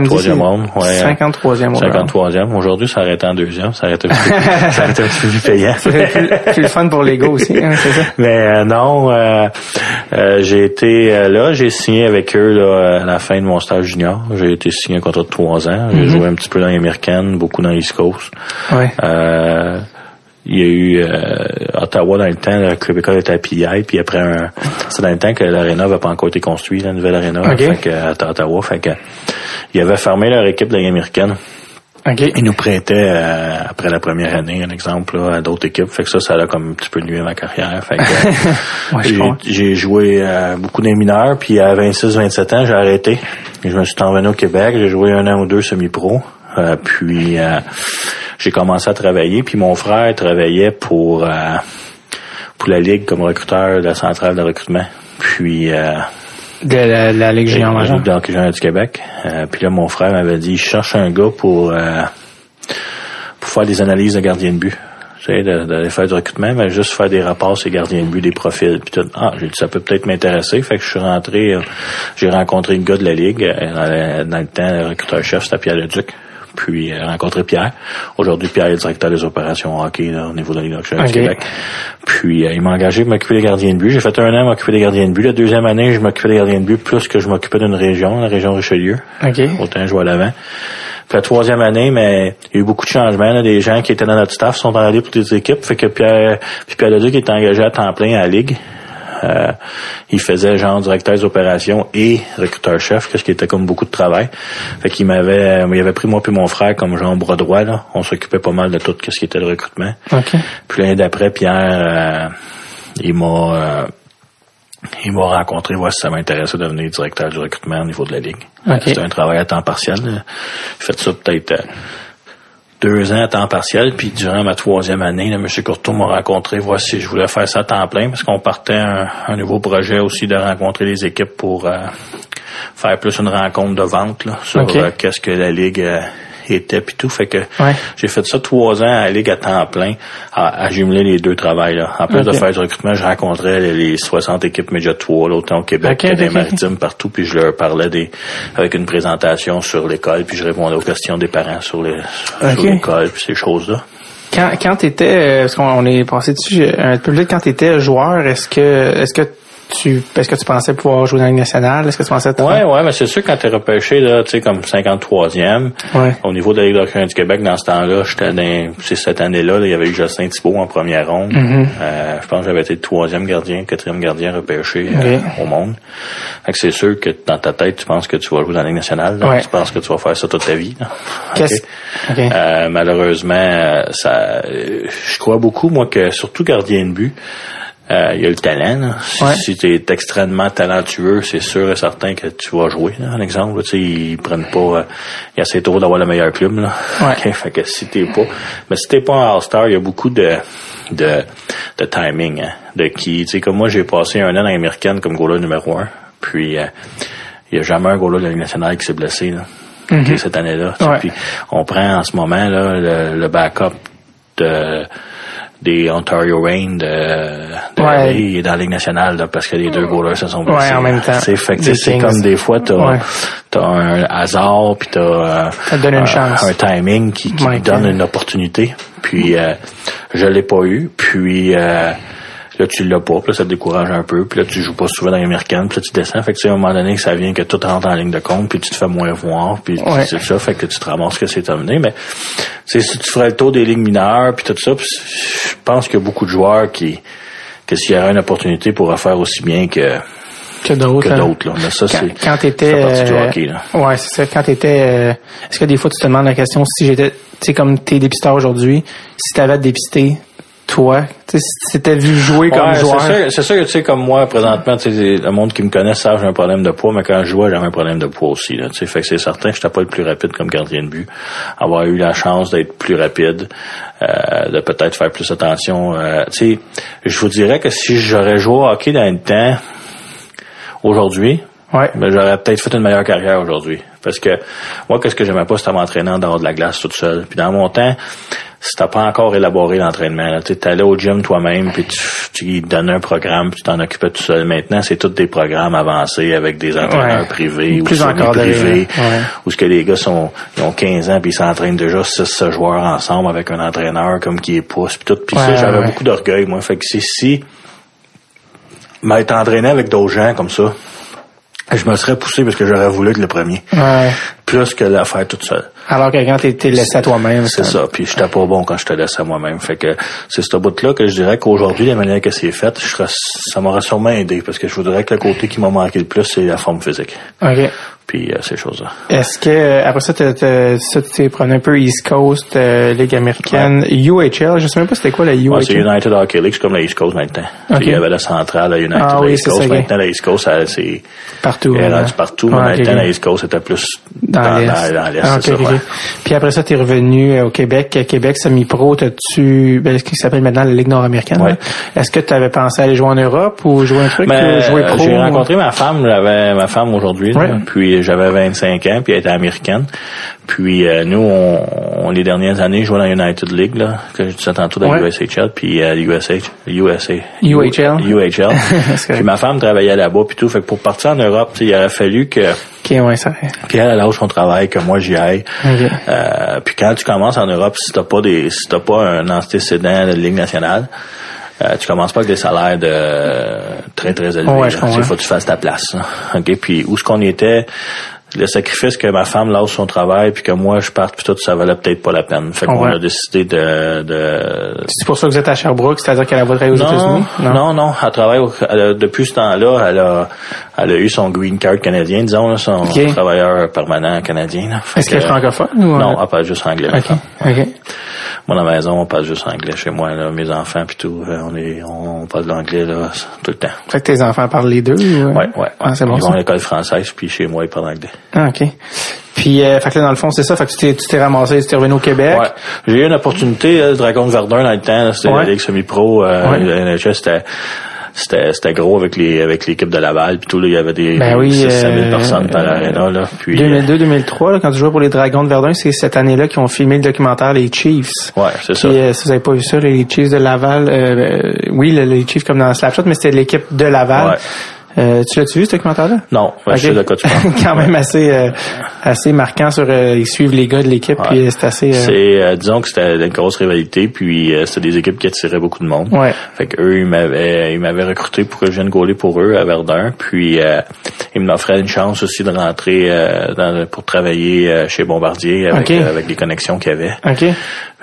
B: Dit
C: Troisième ronde, ouais.
B: 53e ronde.
C: 53e. Aujourd'hui, ça arrête en deuxième. Ça arrête un petit peu, ça arrête un petit peu plus payant.
B: C'est plus- le fun pour les gars aussi, hein, c'est ça?
C: Mais euh, non, euh, euh, j'ai été euh, là, j'ai signé avec eux là, à la fin de mon stage junior. J'ai été signé un contrat de trois ans. J'ai joué un petit peu dans l'américaine, beaucoup dans l'East Coast.
B: Ouais.
C: Il y a eu euh, Ottawa dans le temps, le club école était à PI, puis après un, c'est dans le temps que l'aréna n'avait pas encore été construit, la nouvelle aréna,
B: Ok.
C: fait que, à Ottawa, fait que ils avaient fermé leur équipe de la américaine.
B: OK.
C: Ils nous prêtaient euh, après la première année, un exemple, là, à d'autres équipes. Fait que ça, ça a comme un petit peu nuit à ma carrière. Fait que,
B: Ouais,
C: j'ai- joué euh, beaucoup des mineurs, puis à 26-27 ans, j'ai arrêté. Je me suis envenu au Québec. J'ai joué un an ou deux semi-pro. Euh, puis euh, j'ai commencé à travailler. Puis mon frère travaillait pour euh, pour la Ligue comme recruteur de la centrale de recrutement. Puis euh,
B: De la, la Ligue majeure.
C: junior du Québec. Euh, puis là, mon frère m'avait dit, je cherche un gars pour euh, pour faire des analyses de gardien de but. Tu sais, d'aller faire du recrutement, mais juste faire des rapports sur les gardiens de but, des profils. Puis tout. Ah, j'ai dit, ça peut peut-être m'intéresser. Fait que je suis rentré, j'ai rencontré le gars de la Ligue. dans, le- dans le temps, le recruteur-chef, c'était Pierre Leduc. Puis euh, rencontré Pierre. Aujourd'hui, Pierre est directeur des opérations hockey là, au niveau de la Ligue nationale du Québec. Puis euh, il m'a engagé pour m'occuper des gardiens de but. J'ai fait un an à m'occuper des gardiens de but. La deuxième année, je m'occupais des gardiens de but plus que je m'occupais d'une région, la région Richelieu.
B: OK.
C: Autant je vois à l'avant. Puis la troisième année, mais il y a eu beaucoup de changements. là. Des gens qui étaient dans notre staff sont allés pour des équipes. Fait que Pierre, puis Pierre Leduc est engagé à temps plein à la Ligue. Euh, il faisait genre directeur des opérations et recruteur-chef, ce qui était comme beaucoup de travail. Fait qu'il m'avait, il avait pris moi puis mon frère comme genre bras droit. Là. On s'occupait pas mal de tout ce qui était le recrutement.
B: OK.
C: Puis l'année d'après, Pierre, euh, il m'a euh, il m'a rencontré, voir si ça m'intéressait de devenir directeur du recrutement au niveau de la Ligue.
B: Ok.
C: C'était un travail à temps partiel. J'ai fait ça peut-être euh, deux ans à temps partiel, puis durant ma troisième année, là, M. Courtois m'a rencontré, voir si je voulais faire ça à temps plein, parce qu'on partait un, un nouveau projet aussi de rencontrer les équipes pour euh, faire plus une rencontre de vente là, sur euh, qu'est-ce que la Ligue était puis tout. Fait que
B: Ouais.
C: j'ai fait ça trois ans à la Ligue à temps plein, à, à jumeler les deux travails. Là. En plus de faire du recrutement, je rencontrais les, les 60 équipes Média 3, là, autant au Québec
B: Ok,
C: que dans les maritimes, partout, puis je leur parlais des avec une présentation sur l'école, puis je répondais aux questions des parents sur les sur
B: Ok.
C: l'école, puis ces choses-là.
B: Quand, quand t'étais, euh, parce qu'on on est passé dessus euh, un peu plus, quand t'étais joueur, est-ce que, est-ce que tu, est-ce que tu pensais pouvoir jouer dans la Ligue nationale? Est-ce que tu pensais...
C: Ouais, ouais, mais c'est sûr quand t'es repêché, là, tu sais, comme 53e,
B: Ouais.
C: au niveau de la Ligue d'hockey du Québec, dans ce temps-là, j'étais dans, c'est cette année-là, là, il y avait eu Justin Thibault en première ronde.
B: Mm-hmm.
C: Euh, je pense que j'avais été le troisième gardien, quatrième gardien repêché euh, au monde. Fait que c'est sûr que dans ta tête, tu penses que tu vas jouer dans la Ligue nationale. là.
B: Ouais.
C: Tu penses que tu vas faire ça toute ta vie.
B: Qu'est-ce-
C: Ok.
B: OK.
C: Euh, malheureusement, ça, je crois beaucoup, moi, que surtout gardien de but, euh, il y a le talent. là. Si,
B: Ouais.
C: si tu es extrêmement talentueux, c'est sûr et certain que tu vas jouer. Là, un exemple, tu sais, ils prennent pas, euh, ils essaient toujours d'avoir le meilleur club. Là.
B: Ouais.
C: Fait que si t'es pas, mais si t'es pas un All-Star, il y a beaucoup de de, de timing, hein, de qui, tu sais, comme moi, j'ai passé un an dans l'américaine comme goaler numéro un, puis euh, il y a jamais un goaler de la Ligue nationale qui s'est blessé là, ok, cette année-là.
B: Ouais.
C: Puis on prend en ce moment là le, le backup de des Ontario Reign de, de
B: Ouais.
C: Dans la Ligue nationale là, parce que les deux goalers se sont blessés.
B: Ouais, en même temps.
C: C'est comme des fois t'as
B: Ouais.
C: un hasard puis t'as euh, un, timing qui, qui
B: Ouais,
C: donne une opportunité. Puis euh, je l'ai pas eu. Puis euh, là tu l'as pas. Puis là ça te décourage un peu. Puis là tu joues pas souvent dans l'américaine. Puis là tu descends. Fait que tu sais, à un moment donné que ça vient que tout rentre en ligne de compte. Puis tu te fais moins voir. Puis
B: Ouais.
C: c'est ça. Fait que tu te ramasses que c'est terminé. Mais sais, si tu ferais le tour des ligues mineures puis tout ça, puis je pense qu'il y a beaucoup de joueurs qui que s'il y aurait une opportunité pourraient faire aussi bien que
B: Que d'autres.
C: que
B: hein.
C: d'autres. là. Mais ça,
B: Quand,
C: c'est
B: quand t'étais, euh,
C: hockey, là.
B: ouais, c'est ça. Quand t'étais, euh, est-ce que des fois tu te demandes la question si j'étais, tu sais, comme t'es dépisteur aujourd'hui, si t'avais à te dépister, toi, tu sais, si t'étais vu jouer comme
C: Ouais,
B: joueur.
C: C'est sûr, que tu sais comme moi présentement, tu sais, le monde qui me connaît savent que j'ai un problème de poids, mais quand je jouais, j'avais un problème de poids aussi. Là, tu sais, fait que c'est certain que j'étais pas le plus rapide comme gardien de but. Avoir eu la chance d'être plus rapide, euh, de peut-être faire plus attention. Euh, tu sais, je vous dirais que si j'aurais joué au hockey dans le temps aujourd'hui,
B: Ouais.
C: ben, j'aurais peut-être fait une meilleure carrière aujourd'hui. Parce que moi, qu'est-ce que j'aimais pas, c'était m'entraîner en dehors de la glace toute seule. Puis dans mon temps, c'était pas encore élaboré l'entraînement. Tu allais au gym toi-même, puis tu, tu donnais un programme, puis tu t'en occupais tout seul. Maintenant, c'est tous des programmes avancés avec des entraîneurs
B: Ouais.
C: privés ou
B: Plus encadrés,
C: semi-privés,
B: ouais.
C: où ce que les gars sont, ils ont 15 ans, puis ils s'entraînent déjà 6 joueurs ensemble avec un entraîneur comme qui est pousse, puis tout. Puis ça, j'avais beaucoup d'orgueil, moi. Fait que c'est si m'être entraîné avec d'autres gens comme ça, je me serais poussé parce que j'aurais voulu être le premier.
B: Ouais.
C: Plus que la faire toute seule.
B: Alors que quand t'es, t'es laissé à toi-même.
C: C'est ça. Puis j'étais pas bon quand je te laisse à moi-même. Fait que c'est ce bout-là que je dirais qu'aujourd'hui, la manière que c'est fait, je serais, ça m'aurait sûrement aidé parce que je voudrais que le côté qui m'a manqué le plus, c'est la forme physique.
B: OK.
C: Puis euh, ces choses-là.
B: Est-ce que, euh, après ça, tu t'es prenais un peu East Coast, euh, Ligue américaine, UHL, je sais même pas c'était quoi la UHL.
C: Ouais, c'est United Hockey League, c'est comme la East Coast maintenant.
B: Ok.
C: Il y avait la centrale, la United,
B: Ah
C: la
B: oui,
C: East Coast.
B: ça.
C: Maintenant, la East Coast, c'est
B: Partout.
C: elle est rendue partout. Mais maintenant, la East Coast était plus
B: Dans,
C: dans,
B: l'Est.
C: dans, dans ouais.
B: Puis après ça, t'es revenu euh, au Québec. À Québec, semi-pro, t'as-tu, ben, ce qui s'appelle maintenant la Ligue nord-américaine.
C: Ouais.
B: Est-ce que tu avais pensé aller jouer en Europe ou jouer un truc,
C: Ben,
B: ou jouer
C: euh,
B: pro?
C: j'ai rencontré ma femme, j'avais ma femme aujourd'hui, là. Puis j'avais 25 ans, puis elle était américaine. Puis euh, nous, on, on, les dernières années, je jouais dans la United League, là, que je disais tantôt dans
B: Ouais.
C: USHL, puis euh, USH, USA,
B: UHL.
C: UHL. Puis ma femme travaillait là-bas, puis tout. Fait que pour partir en Europe, il aurait fallu que
B: Ok, ouais, ça.
C: qu'elle lâche son travail, que moi j'y aille. Euh, puis quand tu commences en Europe, si t'as pas des, si t'as pas un antécédent de Ligue nationale, euh, tu commences pas avec des salaires de très très élevés.
B: Ouais, comprends.
C: faut que tu fasses ta place. Ok. Puis où ce qu'on était, le sacrifice que ma femme lâche son travail puis que moi je parte puis tout, ça valait peut-être pas la peine. Fait qu'on
B: Ouais.
C: a décidé de, de
B: C'est pour ça que vous êtes à Sherbrooke, c'est-à-dire qu'elle a votre travailler aux
C: non,
B: États-Unis?
C: non, non, Elle travaille au- elle a- depuis ce temps-là, elle a, elle a eu son green card canadien, disons, là, son travailleur permanent canadien.
B: Est-ce qu'elle est francophone? Ou, euh?
C: Non, elle parle juste anglais.
B: Ok,
C: maintenant.
B: ok.
C: Moi, dans la maison, on parle juste anglais chez moi, là, mes enfants puis tout. euh, On est, on parle de l'anglais là tout le temps.
B: Fait que tes enfants parlent les deux? Ou, euh?
C: Ouais, ouais.
B: Ah, c'est bon,
C: Ils vont à l'école française puis chez moi ils parlent anglais.
B: Ah, OK. Puis, euh, fait que là, dans le fond, c'est ça. Fait que tu t'es, ramassé, tu t'es revenu au Québec.
C: Ouais. J'ai eu une opportunité, euh, Dragon de Verdun dans le temps, là, c'était
B: Ouais.
C: la Ligue semi-pro, euh,
B: Ouais.
C: la NHL, c'était c'était c'était gros avec les avec l'équipe de Laval puis tout là, il y avait des
B: Ben oui,
C: 6 000
B: euh,
C: personnes par arena là, puis euh,
B: 2002-2003, là, quand tu jouais pour les Dragons de Verdun, c'est cette année-là qu'ils ont filmé le documentaire Les Chiefs.
C: ouais, c'est ça.
B: Euh, si vous avez pas vu ça, les Chiefs de Laval, euh, euh, oui, le- les Chiefs comme dans Slapshot, mais c'était l'équipe de Laval.
C: Ouais.
B: Euh, tu l'as-tu vu, ce documentaire-là?
C: Non, ben, je sais de quoi tu parles.
B: Quand même assez, euh, assez marquant sur euh, ils suivent les gars de l'équipe,
C: Ouais.
B: puis euh, c'est assez. euh,
C: C'est, euh, disons que c'était une grosse rivalité, puis euh, c'était des équipes qui attiraient beaucoup de monde.
B: Ouais.
C: Fait que eux, ils m'avaient, ils m'avaient recruté pour que je vienne gauler pour eux à Verdun, puis euh, ils m'offraient une chance aussi de rentrer euh, dans- pour travailler euh, chez Bombardier avec, euh, avec les connexions qu'il y avait.
B: Ok.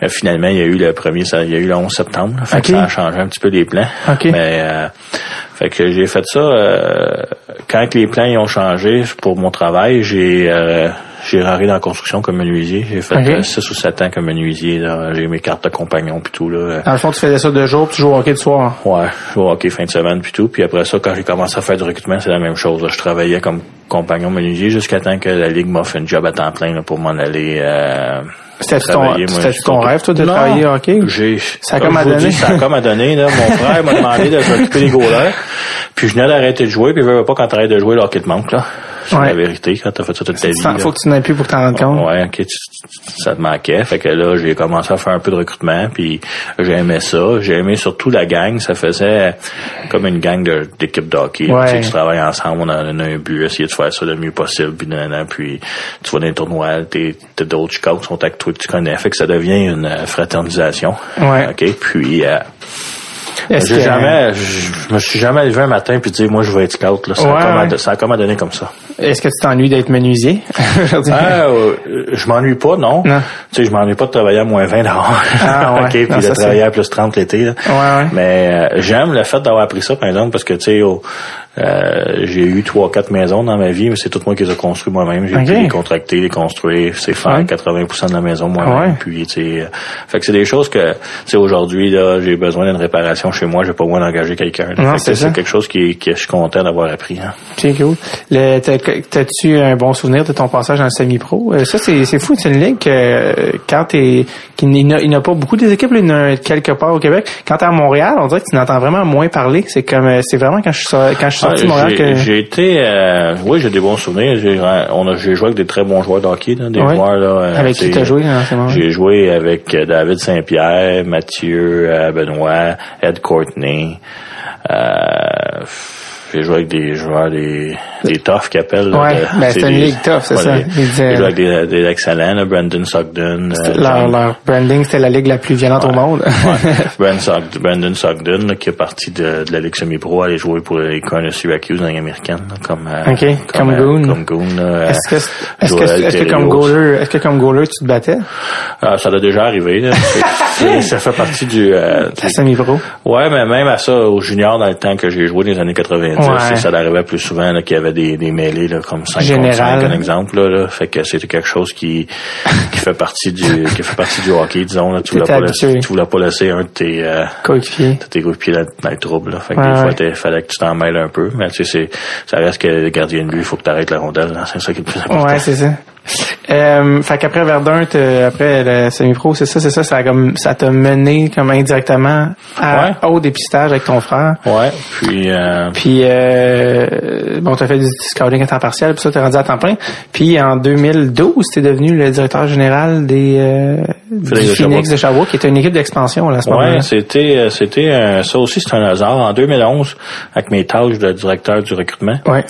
C: Mais finalement, il y a eu le premier, ça, il y a eu le 11 septembre. fait que ça a changé un petit peu les plans.
B: Ok.
C: Mais euh, fait que j'ai fait ça euh, quand les plans ils ont changé pour mon travail, j'ai euh, j'ai rentré dans la construction comme menuisier. J'ai fait
B: Ok.
C: euh, 6 ou 7 ans comme menuisier. J'ai mes cartes de compagnon puis tout là.
B: Dans le fond, tu faisais ça de jour, puis tu joues au hockey de soir.
C: Ouais, je joue au hockey fin de semaine puis tout. Puis après ça, quand j'ai commencé à faire du recrutement, c'est la même chose. là. Je travaillais comme compagnon menuisier jusqu'à temps que la Ligue m'offre une job à temps plein là, pour m'en aller euh,
B: C'était ton,
C: moi,
B: ton rêve, toi, de
C: Non.
B: travailler au hockey?
C: J'ai,
B: Ça a
C: comme
B: comme à donner.
C: dis, ça a comme à donner, là. Mon frère m'a demandé de s'occuper des goalers. Puis je venais d'arrêter de jouer, puis je veux pas quand t'arrêtes de jouer, le hockey te manque, là. C'est
B: Ouais.
C: la vérité, quand t'as fait ça toute ta vie.
B: Faut que tu n'aies plus pour t'en rendre compte.
C: Ouais, ok, tu- tu- ça te manquait. Fait que là, j'ai commencé à faire un peu de recrutement, puis j'aimais ça. J'ai aimé surtout la gang. Ça faisait comme une gang d'équipe de, hockey.
B: Ouais.
C: Tu sais, qui travaillent ensemble, on a, on a un but, essayer de faire ça le mieux possible, puis nanana, puis tu vas dans les tournois, t'es- t'as d'autres scouts qui sont avec toi que tu connais. Fait que ça devient une euh, fraternisation.
B: Ouais.
C: OK, puis... Euh, j'ai jamais, je me suis jamais levé un matin puis dire moi je vais être scout là. Ça,
B: Ouais,
C: a
B: ouais.
C: ça a comme à donner comme ça.
B: Est-ce que tu t'ennuies d'être menuisier?
C: Ah, euh, je m'ennuie pas, non.
B: Non.
C: Tu sais, je m'ennuie pas de travailler à moins 20 dehors.
B: Ah, ouais.
C: Puis
B: Non,
C: de travailler à plus 30 l'été. là.
B: Ouais, ouais.
C: Mais euh, j'aime le fait d'avoir appris ça, par exemple, parce que, tu sais, euh, j'ai eu trois, quatre maisons dans ma vie, mais c'est tout moi qui les ai construites moi-même. J'ai
B: OK.
C: pu les contracter, les construire, c'est faire
B: Ouais.
C: 80% de la maison moi-même.
B: Ouais.
C: Puis, tu sais, euh, fait que c'est des choses que, tu sais, aujourd'hui, là, j'ai besoin d'une réparation chez moi, j'ai pas besoin d'engager quelqu'un.
B: C'est
C: quelque chose qui, que je suis content d'avoir appris. hein.
B: C'est cool. Le- T'as-tu un bon souvenir de ton passage dans le semi-pro? Euh, Ça, c'est fou. C'est une ligue que euh, quand t'es... qu'il n'y a- Il n'y a pas beaucoup des équipes, là, il y en a quelque part au Québec. Quand t'es à Montréal, on dirait que tu n'entends vraiment moins parler. C'est comme... euh, C'est vraiment quand je suis, quand je suis sorti de
C: Ah,
B: Montréal que...
C: J'ai été, euh, oui, j'ai des bons souvenirs. J'ai, on a, j'ai joué avec des très bons joueurs de hockey, là, des
B: Ouais.
C: joueurs là. euh,
B: Avec qui t'as joué moments?
C: J'ai joué avec euh, David Saint-Pierre, Mathieu euh, Benoît, Ed Courtney. Euh, j'ai joué avec des joueurs des des toughs qui appellent. là,
B: Ouais,
C: de-
B: ben,
C: c'est
B: une ligue tough, c'est ça.
C: des-
B: Ils
C: joué avec des, des excellents, là, Brandon Sugden. euh,
B: Leur, branding, c'était la ligue la plus violente au monde.
C: Brandon, Brandon Sugden, là, qui est parti de, de la Ligue semi-pro, aller jouer pour les Cardinals Syracuse dans américaine, là, comme, euh,
B: Ok, comme
C: euh,
B: Goon.
C: Comme Goon,
B: Est-ce que, est-ce que,
C: Joël
B: est-ce que comme goaler, est-ce que comme goaler, tu te battais?
C: Ah, ça l'a déjà arrivé, là. Ça fait partie du, euh,
B: La semi-pro?
C: Ouais, mais même à ça, au junior, dans le temps que j'ai joué dans les années 90,
B: Ouais.
C: ça arrivait plus souvent qu'il y avait des, des mêlées là, comme 5
B: Général.
C: contre 5, un exemple. Là, là. Fait que c'était quelque chose qui, qui fait partie du qui fait partie du hockey, disons. Là. Tu voulais pas laisser, tu voulais pas laisser un de tes, euh, tes coéquipiers dans, dans le trouble. Là. Fait que
B: Ouais,
C: des fois,
B: ouais.
C: il fallait que tu t'en mêles un peu. Mais tu sais, c'est, ça reste que le gardien de but, il faut que tu arrêtes la rondelle. là. C'est ça qui est le plus important.
B: Ouais, c'est ça. Euh, fait qu'après Verdun, après le semi-pro, c'est ça, c'est ça, ça a comme, ça t'a mené comme indirectement à,
C: Ouais.
B: au dépistage avec ton frère.
C: Ouais, puis euh,
B: Puis, euh, bon, t'as fait du scouting à temps partiel, puis ça, t'es rendu à temps plein. Puis, en 2012, t'es devenu le directeur général des, euh, du
C: Phoenix de
B: Phoenix de Sherbrooke, qui était une équipe d'expansion, là, à ce moment-là.
C: Ouais, c'était euh, c'était euh, ça aussi c'est un hasard. En 2011, avec mes tâches de directeur du recrutement,
B: Ouais.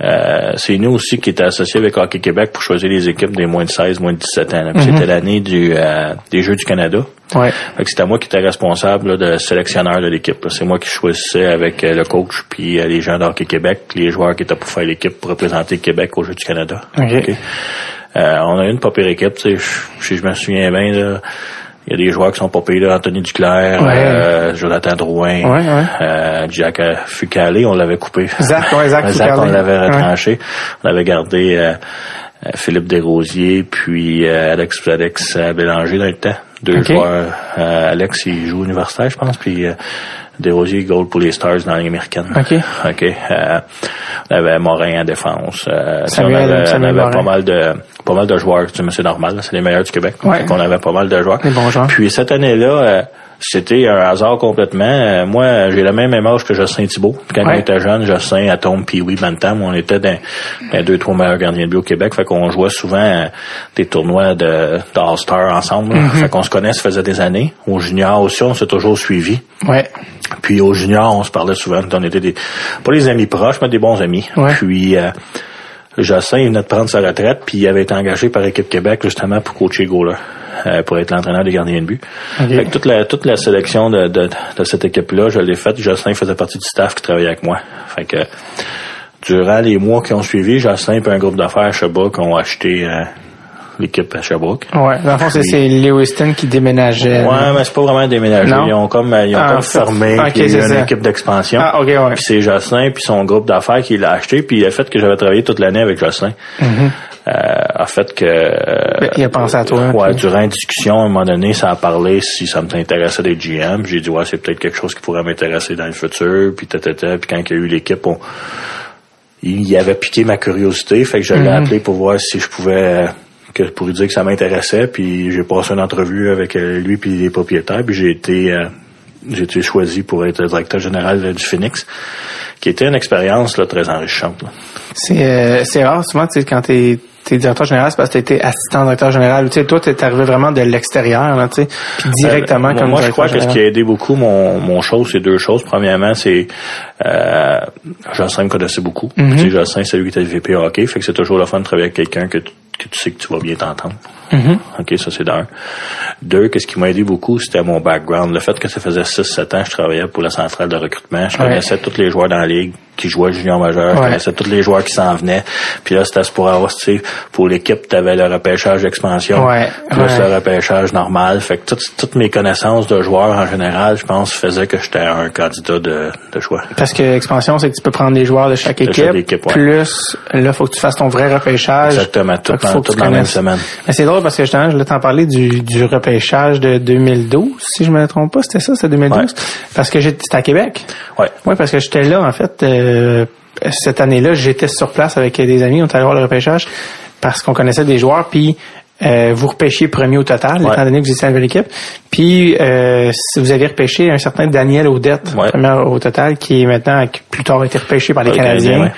C: Euh, c'est nous aussi qui étaient associés avec Hockey Québec pour choisir les équipes des moins de 16, moins de 17 ans. C'était l'année du euh, des Jeux du Canada.
B: Ouais.
C: Fait que c'était moi qui étais responsable là, de sélectionneur de l'équipe. là. C'est moi qui choisissais avec euh, le coach puis euh, les gens d'Hockey Québec, les joueurs qui étaient pour faire l'équipe pour représenter Québec aux Jeux du Canada.
B: OK.
C: OK. Euh, on a eu une pas pire équipe, si je me souviens bien, là, il y a des joueurs qui sont pas payés, là, Anthony Duclair,
B: Ouais.
C: euh, Jonathan Drouin,
B: Ouais, ouais.
C: euh, Jack euh, Fucalé, on l'avait coupé.
B: Zach, ouais, Zach
C: Zach, on l'avait retranché. On avait gardé euh, euh, Philippe Desrosiers, puis euh, Alex, Alex Bélanger dans le temps. Deux
B: OK.
C: joueurs. Euh, Alex, il joue universitaire, je pense, puis euh, Desrosiers, goal pour les Stars dans la Ligue américaine.
B: OK.
C: OK. Euh, on avait Morin en défense. Euh,
B: Samuel-
C: on avait,
B: Samuel
C: on avait
B: Morin.
C: pas mal de pas mal de joueurs. Tu sais, c'est normal, c'est les meilleurs du Québec.
B: Ouais.
C: Donc, on avait pas mal de joueurs.
B: Des bons joueurs.
C: Puis cette année-là, euh, C'était un hasard complètement. Euh, moi, j'ai le même âge que Justin Thibault. Quand
B: Ouais.
C: on était jeune, Justin, Atom, puis oui, Bantam, on était dans, dans les deux, trois meilleurs gardiens de but au Québec. Fait qu'on jouait souvent des tournois de, d'All-Star ensemble. là. Fait qu'on se connaît, ça faisait des années. Au junior aussi, on s'est toujours suivis.
B: Ouais.
C: Puis au junior, on se parlait souvent. On était des, pas des amis proches, mais des bons amis.
B: Ouais.
C: Puis, euh, Justin, il venait de prendre sa retraite, puis il avait été engagé par Équipe Québec justement pour coacher Goaler, euh, pour être l'entraîneur des gardiens de but. Fait que toute la toute la sélection de, de, de cette équipe-là, je l'ai faite. Justin faisait partie du staff qui travaillait avec moi. Fait que durant les mois qui ont suivi, Justin et un groupe d'affaires à Sherbrooke ont acheté euh, l'équipe à Sherbrooke.
B: Ouais. Dans le fond, c'est, Lewiston qui déménageait.
C: Ouais, mais c'est pas vraiment déménagé.
B: Non?
C: Ils ont comme ils ont
B: Ah,
C: comme fermé,
B: Ok,
C: puis il y a une
B: ça.
C: équipe d'expansion.
B: Ah, ok, ouais.
C: Puis c'est Jocelyn puis son groupe d'affaires qui l'a acheté, puis le fait que j'avais travaillé toute l'année avec Jocelyn euh, a fait que euh,
B: il a pensé à toi,
C: Ouais,
B: puis-
C: durant une discussion, à un moment donné, ça a parlé si ça m'intéressait des GM. J'ai dit ouais, c'est peut-être quelque chose qui pourrait m'intéresser dans le futur. Puis tata, puis quand il y a eu l'équipe, on il avait piqué ma curiosité, fait que je
B: Mhm.
C: l'ai appelé pour voir si je pouvais euh, que pour lui dire que ça m'intéressait, puis j'ai passé une entrevue avec euh, lui puis les propriétaires, puis j'ai été euh, j'ai été choisi pour être directeur général euh, du Phoenix, qui était une expérience là, très enrichissante.
B: C'est, euh, c'est rare, souvent, tu sais, quand t'es, t'es directeur général, c'est parce que t'étais assistant directeur général. Tu sais, toi, t'es arrivé vraiment de l'extérieur, là, tu sais, puis directement
C: Euh,
B: comme
C: moi, je crois que ce qui a aidé beaucoup mon, mon chose, c'est deux choses. Premièrement, c'est euh, Jocelyn me connaissait beaucoup.
B: Mhm.
C: Tu sais, Jocelyn, c'est lui qui était le VP hockey, fait que c'est toujours le fun de travailler avec quelqu'un que, tu- que tu sais que tu vas bien t'entendre.
B: Mhm.
C: OK, ça c'est d'un. Deux, qu'est-ce qui m'a aidé beaucoup, c'était mon background. Le fait que ça faisait 6-7 ans que je travaillais pour la centrale de recrutement. Je
B: Ouais.
C: connaissais tous les joueurs dans la ligue qui jouaient junior majeur. Je
B: Ouais.
C: connaissais tous les joueurs qui s'en venaient. Puis là, c'était pour avoir, tu sais, pour l'équipe, tu avais le repêchage d'expansion.
B: Ouais,
C: Plus
B: ouais.
C: le repêchage normal. Fait que toutes, toutes mes connaissances de joueurs en général, je pense, faisaient que j'étais un candidat de, de choix.
B: Parce que expansion, c'est que tu peux prendre des joueurs de chaque
C: De
B: équipe.
C: chaque équipe, ouais.
B: Plus, là, faut que tu fasses ton vrai repêchage.
C: Exactement, tout
B: faut que
C: tout dans la même semaine.
B: Mais c'est drôle parce que justement, je voulais t'en parler du, du repêchage de 2012, si je me trompe pas, c'était ça, c'était 2012?
C: Ouais.
B: Parce que j'étais à Québec?
C: Ouais.
B: Oui, parce que j'étais là, en fait, euh, cette année-là, j'étais sur place avec des amis, on était allé voir le repêchage parce qu'on connaissait des joueurs, puis euh, vous repêchiez premier au total,
C: Ouais.
B: étant donné que vous étiez la nouvelle équipe. Puis euh, vous avez repêché un certain Daniel Audette,
C: Ouais.
B: premier au total, qui est maintenant, qui plus tard a été repêché par les Canadiens.
C: Ouais.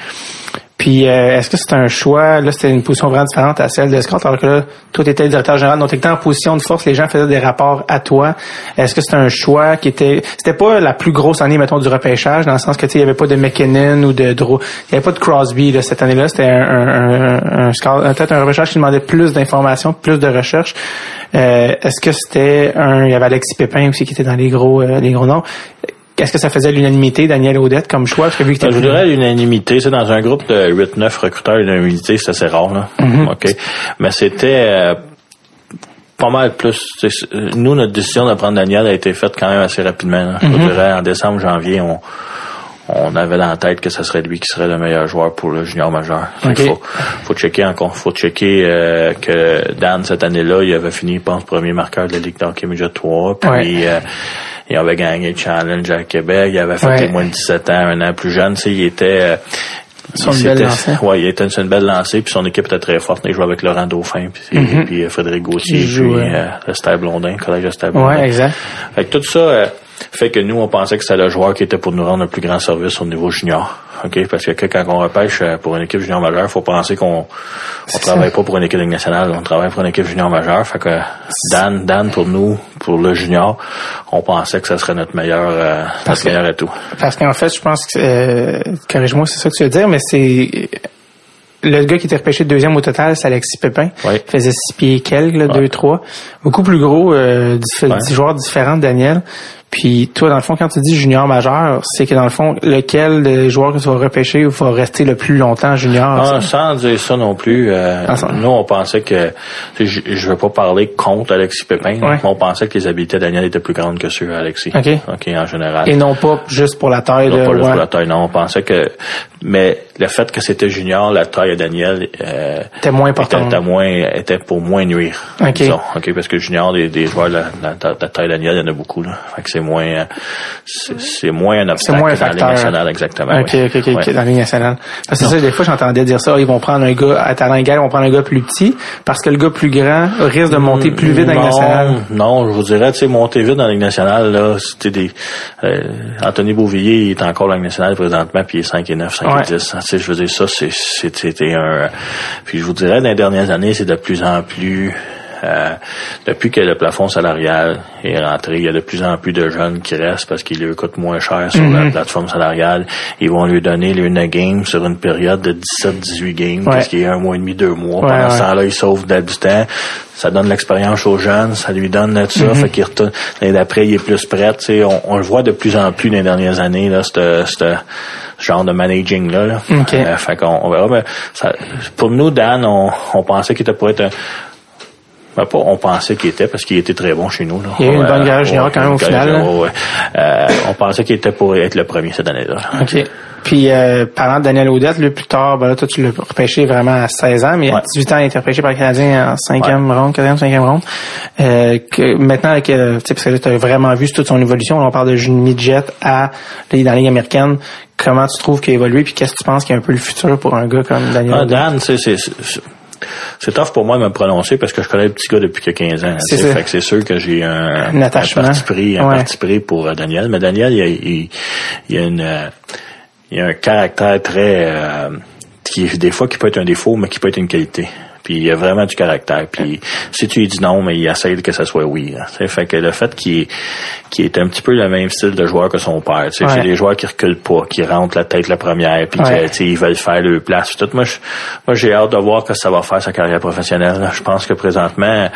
B: Puis euh, est-ce que c'est un choix, là c'était une position vraiment différente à celle de Scott, alors que là, toi t'étais le directeur général, donc t'étais en position de force, les gens faisaient des rapports à toi. Est-ce que c'était un choix qui était, c'était pas la plus grosse année, mettons, du repêchage, dans le sens que tu sais, il y avait pas de McKinnon ou de Drew, il y avait pas de Crosby là, cette année-là, c'était un, un, un, un peut-être un repêchage qui demandait plus d'informations, plus de recherche. Euh, est-ce que c'était un, il y avait Alexis Pépin aussi qui était dans les gros, euh, les gros noms. Est-ce que ça faisait l'unanimité, Daniel Audette, comme choix? Parce que vu que
C: Ben, je voudrais l'unanimité. C'est dans un groupe de 8-9 recruteurs, l'unanimité, c'est assez rare. Là.
B: Mm-hmm.
C: OK. Mais c'était euh, pas mal plus. Nous, notre décision de prendre Daniel a été faite quand même assez rapidement. là. Je
B: Mm-hmm.
C: dirais en décembre, janvier, on, on avait dans la tête que ce serait lui qui serait le meilleur joueur pour le junior majeur.
B: OK.
C: Faut, faut checker encore. Faut checker euh, que Dan, cette année-là, il avait fini, je pense, premier marqueur de la Ligue d'hockey Midget 3. Puis
B: Ouais.
C: euh, il avait gagné le challenge à Québec. Il avait fait
B: Ouais.
C: moins de 17 ans, un an plus jeune. Tu sais, il était... euh,
B: Sur
C: il
B: une belle
C: s'était-
B: lancée.
C: Ouais, il était sur une belle lancée, puis son équipe était très forte. Il jouait avec Laurent Dauphin, puis, puis Frédéric Gauthier, puis
B: euh,
C: euh, Blondin, collège de Stade Blondin.
B: Ouais, exact.
C: Fait que tout ça euh, fait que nous, on pensait que c'était le joueur qui était pour nous rendre le plus grand service au niveau junior. OK? Parce que quand on repêche euh, pour une équipe junior majeure, faut penser qu'on on travaille pas pour une équipe nationale, on travaille pour une équipe junior majeure. Fait que Dan, Dan pour nous, pour le junior, on pensait que ça serait notre meilleur, euh,
B: Parce
C: notre
B: que-
C: meilleur atout.
B: Parce qu'en fait, je pense que, euh, corrige-moi, c'est ça que tu veux dire, mais c'est le gars qui était repêché deuxième au total, c'est Alexis Pépin.
C: Oui.
B: Il faisait six pieds quelques, là,
C: Ouais.
B: deux, trois. Beaucoup plus gros, euh, dix,
C: Ouais.
B: dix joueurs différents Daniel. Puis toi, dans le fond, quand tu dis junior majeur, c'est que dans le fond, lequel des joueurs que tu vas repêcher va rester le plus longtemps junior?
C: Ah, sans dire ça non plus, euh,
B: Ah,
C: nous on pensait que je, je veux pas parler contre Alexis Pépin,
B: Ouais.
C: mais on pensait que les habiletés Daniel étaient plus grandes que ceux d'Alexis.
B: OK.
C: OK, en général.
B: Et non pas juste pour la taille
C: Non,
B: de...
C: pas juste
B: ouais.
C: pour la taille, non. On pensait que, mais le fait que c'était junior, la taille de Daniel, euh,
B: C'était moins important.
C: était, était moins, était pour moins nuire.
B: OK.
C: disons. OK, parce que junior, des, des joueurs de la, de la taille de Daniel, il y en a beaucoup, là. Fait que c'est moins, euh, c'est moins un
B: C'est
C: obstacle
B: moins un
C: dans la Ligue nationale, exactement.
B: OK,
C: oui.
B: OK, OK,
C: Ouais.
B: Dans la Ligue nationale. Parce que c'est ça, des fois, j'entendais dire ça, ils vont prendre un gars à talent égal, ils vont prendre un gars plus petit, parce que le gars plus grand risque de monter plus vite dans la Ligue nationale.
C: Non, je vous dirais, tu sais, monter vite dans la Ligue nationale, là, c'était des, euh, Anthony Beauvillier, il est encore dans la Ligue nationale présentement, puis il est 5 et 9, 5
B: Ouais.
C: et 10. Tu sais, je veux dire, ça, c'était un, puis je vous dirais, dans les dernières années, c'est de plus en plus, euh, depuis que le plafond salarial est rentré, il y a de plus en plus de jeunes qui restent parce qu'ils leur coûtent moins cher sur
B: Mhm.
C: la plateforme salariale. Ils vont lui donner le 9 games sur une période de 17-18 games,
B: Ouais.
C: parce qu'il y a un mois et demi, deux mois.
B: Ouais,
C: Pendant ce temps-là, il sauve de- du temps. Ça donne l'expérience aux jeunes, ça lui donne de ça,
B: Mhm.
C: fait qu'il retourne. L'année d'après, il est plus prêt. On, on le voit de plus en plus dans les dernières années, là, ce genre de managing-là. Là.
B: OK.
C: Euh, fait qu'on on verra. Mais ça, pour nous, Dan, on, on pensait qu'il était pour être un ben, pas, on pensait qu'il était parce qu'il était très bon chez nous. Là.
B: Il y a eu une bonne carrière junior
C: ouais,
B: quand même au final,
C: junior, ouais. Euh, on pensait qu'il était pour être le premier cette année-là.
B: OK. Puis, euh, parlant de Daniel Audette, là, plus tard, ben là, toi, tu l'as repêché vraiment à 16 ans, mais à
C: Ouais.
B: 18 ans, il a été repêché par le Canadien en 5e ronde, 4e, 5e ronde. Euh, que maintenant, avec, euh, parce que là, tu as vraiment vu toute son évolution. On parle de midget à, là, dans la Ligue américaine. Comment tu trouves qu'il a évolué, puis qu'est-ce que tu penses qui est un peu le futur pour un gars comme Daniel
C: Ah? Dan, c'est, c'est, tough pour moi de me prononcer parce que je connais le petit gars depuis que 15 ans.
B: C'est.
C: Fait que c'est sûr que j'ai un,
B: Un attachement.
C: parti pris, un
B: Ouais.
C: parti pris pour euh, Daniel. Mais Daniel, il, a- il, il a une, euh, il a un caractère très, euh, qui des fois qui peut être un défaut, mais qui peut être une qualité. Puis il a vraiment du caractère. Puis si tu lui dis non, mais il essaie que ça soit oui. hein. Fait que le fait qu'il qu'il est un petit peu le même style de joueur que son père. Tu sais,
B: Ouais.
C: C'est des joueurs qui reculent pas, qui rentrent la tête la première, puis
B: Ouais.
C: que, tu sais, ils veulent faire leur place. Tout. Moi, j'ai hâte de voir que ça va faire sa carrière professionnelle. Je pense que présentement,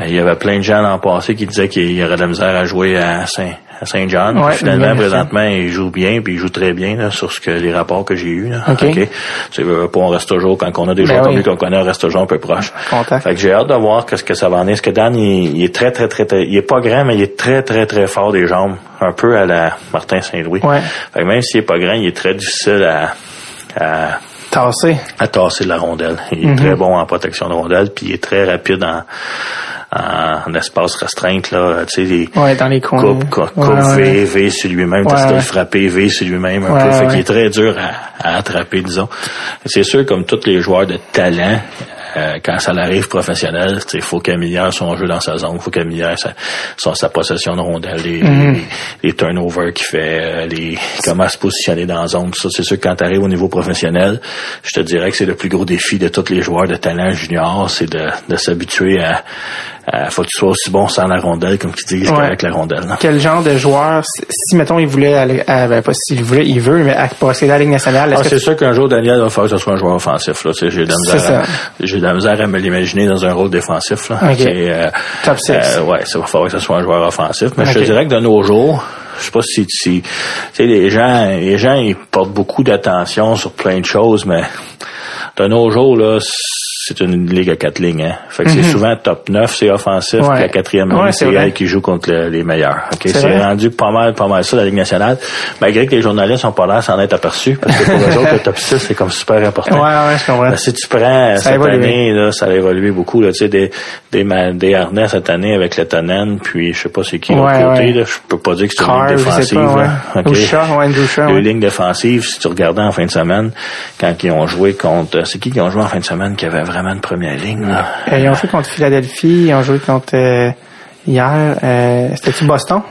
C: euh, il y avait plein de gens l'an passé qui disaient qu'il y aurait de la misère à jouer à Saint à Saint-Jean.
B: Ouais,
C: Finalement, présentement, il joue bien, puis il joue très bien là, sur ce que les rapports que j'ai eus. Là.
B: OK.
C: Tu veux pas, on reste toujours, quand on a des
B: Ben
C: joueurs comme lui qu'on connaît, on reste toujours un peu proche.
B: Content.
C: Fait que j'ai hâte de voir qu'est-ce que ça va en est. Est-ce que Dan, il, il est très, très, très, très, il est pas grand, mais il est très, très, très fort des jambes. Un peu à la Martin Saint-Louis.
B: Ouais.
C: Fait que même s'il est pas grand, il est très difficile à, à,
B: Tassé.
C: à tasser de la rondelle. Il est
B: Mhm.
C: très bon en protection de rondelle, puis il est très rapide en, en, en espace restreinte, là. Tu sais, les
B: Ouais, dans les coins.
C: coupe, coupe,
B: Ouais,
C: coupe,
B: ouais.
C: V, V sur lui-même, t'essaies de le frapper, V sur lui-même un peu. Fait qu'il est très dur à, à attraper, disons. C'est sûr, comme tous les joueurs de talent, euh, quand ça arrive professionnel, il faut qu'il améliore son jeu dans sa zone, il faut qu'il améliore sa, son- sa possession de rondelle, les,
B: Mhm.
C: les, les turnovers qu'il fait, euh, les, comment se positionner dans la zone. Tout ça, c'est sûr que quand tu arrives au niveau professionnel, je te dirais que c'est le plus gros défi de tous les joueurs de talent junior, c'est de, de s'habituer à, à, faut que tu sois aussi bon sans la rondelle, comme tu dis,
B: Ouais.
C: qu'avec la rondelle. là.
B: Quel genre de joueur, si, mettons, il voulait aller, à, ben, pas s'il voulait, il veut, mais à passer à la Ligue nationale,
C: Ah, c'est sûr qu'un jour, Daniel va falloir que ce soit un joueur offensif. Là. J'ai de la j'ai de la misère à me l'imaginer dans un rôle défensif. Là.
B: Ok.
C: C'est, euh,
B: Top six.
C: euh, ouais, ça va falloir que ce soit un joueur offensif. Mais je te dirais que de nos jours, je sais pas si, si tu sais, les gens, les gens, ils portent beaucoup d'attention sur plein de choses, mais de nos jours, là, c'est une ligue à quatre lignes. Hein. Fait que c'est souvent top 9, c'est offensif,
B: Mhm. Ouais.
C: puis la quatrième
B: Ouais,
C: ligne,
B: c'est
C: elle qui joue contre le- les meilleurs. Ok,
B: C'est
C: rendu pas mal, pas mal ça, la Ligue nationale. Malgré que les journalistes sont pas là s'en être aperçus, parce que pour eux autres, le top 6, c'est comme super important.
B: Ouais, ouais, je comprends.
C: Ben, si tu prends
B: Ça
C: cette année, là, ça a évolué beaucoup. Là, tu sais, des, des, des harnais cette année avec le Tannen, puis je sais pas c'est qui de l'autre
B: Ouais,
C: côté.
B: ouais.
C: Là, je peux pas dire que c'est une ligne défensive.
B: pas, ouais. Shaw, ouais, Shaw,
C: Deux
B: ouais.
C: lignes défensives, si tu regardais en fin de semaine, quand ils ont joué contre... C'est qui qui ont joué en fin de semaine qui avait vraiment une première ligne? Là?
B: Euh, ils ont joué contre Philadelphie, ils ont joué contre euh, hier. Euh, C'était-tu Boston?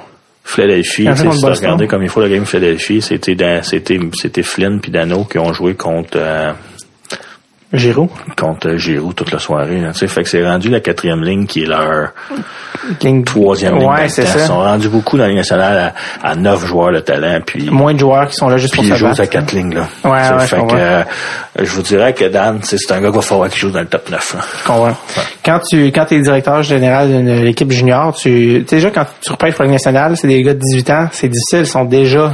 C: Philadelphie, si tu regardais comme il faut la game Philadelphie, c'était c'était c'était Flynn puis Dano qui ont joué contre
B: Giroud?
C: contre Giroud toute la soirée. Là, fait que c'est rendu la quatrième ligne qui est leur troisième ligne.
B: Ouais, c'est ça.
C: Ils sont rendus beaucoup dans la Ligue nationale à, à neuf joueurs de talent, puis
B: Moins de joueurs qui sont là juste
C: puis
B: pour
C: ils jouent à quatre lignes. Là.
B: Ouais,
C: Tu sais,
B: ouais, je
C: fait que,
B: comprends.
C: euh, je vous dirais que Dan, c'est un gars qu'il va falloir qu'il joue dans le top 9. Là.
B: Je comprends. Quand tu quand es directeur général d'une équipe junior, tu déjà quand tu repêches pour la Ligue nationale, c'est des gars de 18 ans, c'est difficile, ils sont déjà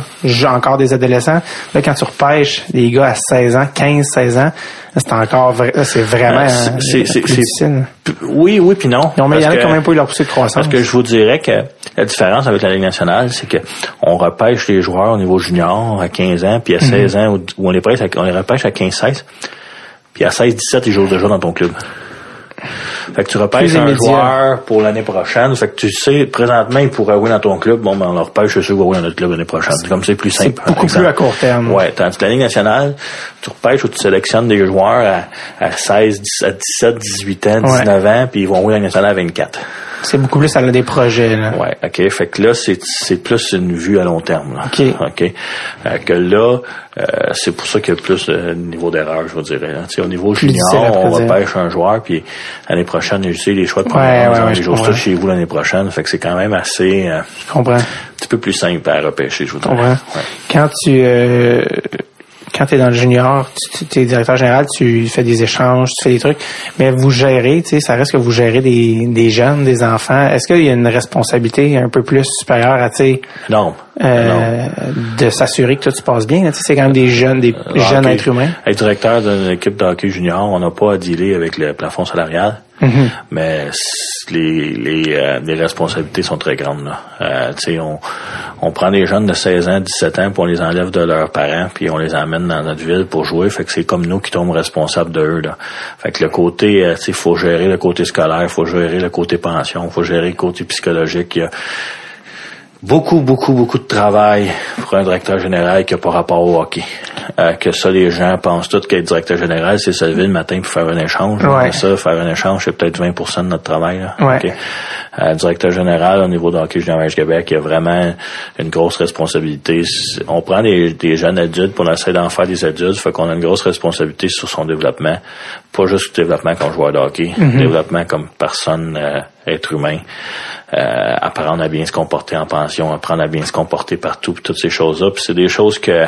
B: encore des adolescents. Là quand tu repêches des gars à 16 ans, 15, 16 ans, c'est encore là, c'est vraiment
C: Euh,
B: euh,
C: c'est- c'est-
B: difficile.
C: Oui, oui, puis non.
B: Non, mais il y en a
C: que-
B: même pas eu leur poussée de croissance.
C: Parce que je vous dirais que la différence avec la Ligue nationale, c'est que on repêche les joueurs au niveau junior à 15 ans, puis à
B: Mhm.
C: 16 ans, où on les, repêche à, on les repêche à 15-16, puis à 16-17, ils jouent déjà dans ton club. Fait que tu repêches un joueur pour l'année prochaine. Fait que tu sais, présentement, il pourrait jouer dans ton club. Bon, ben, on le repêche, je suis sûr qu'il va jouer dans notre club l'année prochaine. C'est comme c'est plus simple.
B: beaucoup plus à court terme.
C: Ouais. Tandis que la Ligue nationale, tu repêches ou tu sélectionnes des joueurs à, à 16, 17, 17, 18 ans, 19 ans, puis ils vont jouer dans la nationale à 24.
B: C'est beaucoup plus à des projets. Là.
C: Ouais, ok. Fait que là, c'est c'est plus une vue à long terme. Là.
B: Ok.
C: Ok. Euh, que là, euh, c'est pour ça qu'il y a plus de niveau d'erreur, je vous dirais. là. Sais, au niveau junior, on repêche un joueur, puis l'année prochaine, je sais, les choix de
B: Ouais,
C: première
B: ouais, ouais,
C: les
B: je
C: chez vous l'année prochaine. Fait que c'est quand même assez, euh, un
B: Je comprends.
C: petit peu plus simple à repêcher, je vous dirais.
B: comprends.
C: Ouais.
B: Quand tu euh, quand tu es dans le junior, tu es directeur général, tu fais des échanges, tu fais des trucs, mais vous gérez, tu sais, ça reste que vous gérez des, des jeunes, des enfants. Est-ce qu'il y a une responsabilité un peu plus supérieure à, tu sais,
C: Non.
B: Euh, de s'assurer que tout se passe bien? là? Tu sais, c'est quand même des jeunes, des
C: Le
B: jeunes
C: hockey-
B: êtres humains.
C: Être directeur d'une équipe de hockey junior, on n'a pas à dealer avec le plafond salarial,
B: Mhm.
C: mais les, les, euh, les responsabilités sont très grandes. Là. Euh, on, on prend des jeunes de 16 ans, 17 ans, puis on les enlève de leurs parents, puis on les emmène dans notre ville pour jouer. Fait que c'est comme nous qui tombons responsables de eux. Là. Fait que le côté, euh, tu sais, faut gérer le côté scolaire, faut gérer le côté pension, faut gérer le côté psychologique. Il y a, beaucoup, beaucoup, beaucoup de travail pour un directeur général qui n'a pas rapport au hockey. Euh, que ça, les gens pensent tous qu'être directeur général, c'est se lever le matin pour faire un échange.
B: Ouais.
C: Ça, faire un échange, c'est peut-être 20 de notre travail. Là.
B: Ouais.
C: OK? Euh, directeur général au niveau de hockey junior Québec, il y a vraiment une grosse responsabilité. On prend des, des jeunes adultes pour essayer d'en faire des adultes, fait qu'on a une grosse responsabilité sur son développement. Pas juste le développement comme joueur de hockey, développement comme personne, euh, être humain. Euh, apprendre à bien se comporter en pension, apprendre à bien se comporter partout, puis toutes ces choses-là. Puis c'est des choses que,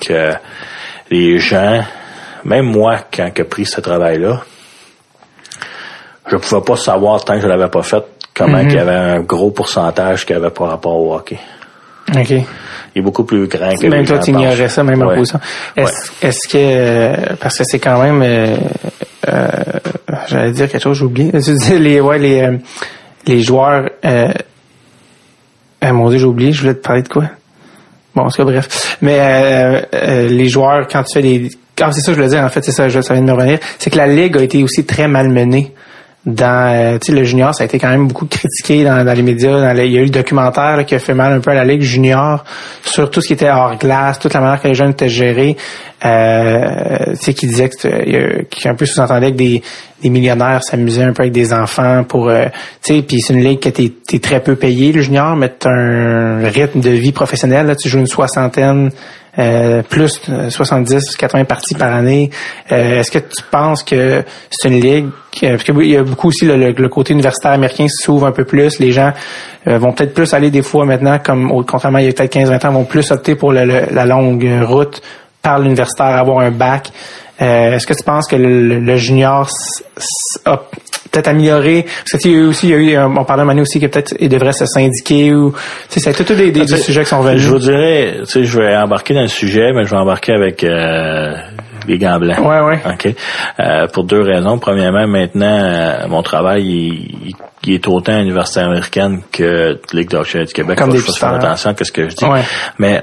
C: que les gens, même moi, quand j'ai pris ce travail-là, je pouvais pas savoir tant que je l'avais pas fait comment qu'il y avait un gros pourcentage qui avait pas rapport au hockey.
B: OK.
C: Il est beaucoup plus grand que
B: Même
C: les
B: toi, tu ignorais ça, même en
C: Ouais.
B: position. Est-ce que, parce que c'est quand même, euh, euh, j'allais dire quelque chose, j'ai oublié. Les, ouais, les, euh, les joueurs, euh, ah, mon dieu, j'ai oublié, je voulais te parler de quoi? Bon, en tout cas, bref. Mais les joueurs, quand tu fais des... Ah, c'est ça que je voulais dire, en fait, c'est ça, je- ça vient de me revenir. C'est que la Ligue a été aussi très malmenée dans euh, le junior ça a été quand même beaucoup critiqué dans, dans les médias. Dans les- il y a eu le documentaire là, qui a fait mal un peu à la ligue junior sur tout ce qui était hors glace toute la manière que les jeunes étaient gérés. Euh, qui disait que qui un peu sous-entendait que des, des millionnaires s'amusaient un peu avec des enfants pour euh, puis c'est une ligue que t'es es très peu payé le junior mais t'as un rythme de vie professionnel là tu joues une soixantaine euh, plus euh, 70, 80 parties par année. Euh, Est-ce que tu penses que c'est une ligue euh, parce qu'il y a beaucoup aussi le, le- côté universitaire américain s'ouvre un peu plus. Les gens euh, vont peut-être plus aller des fois maintenant, comme au- contrairement il y a peut-être 15-20 ans, vont plus opter pour la longue euh, route par l'universitaire, avoir un bac. Euh, Est-ce que tu penses que le, le- junior a peut-être amélioré? Parce que tu sais, il y a eu aussi il y a eu euh, on parlait un moment aussi que peut-être il devrait se syndiquer ou tu sais c'est tous des, des, des sujets qui sont revenus.
C: Je vous dirais, tu sais, je vais embarquer dans le sujet, mais je vais embarquer avec euh, les gants blancs.
B: Ouais, ouais.
C: OK? Euh, pour deux raisons. Premièrement, maintenant, euh, mon travail, il, il- est autant à l'Université américaine que Ligue d'hockey du Québec.
B: Comme des
C: je faire attention à ce que je dis.
B: Ouais.
C: Mais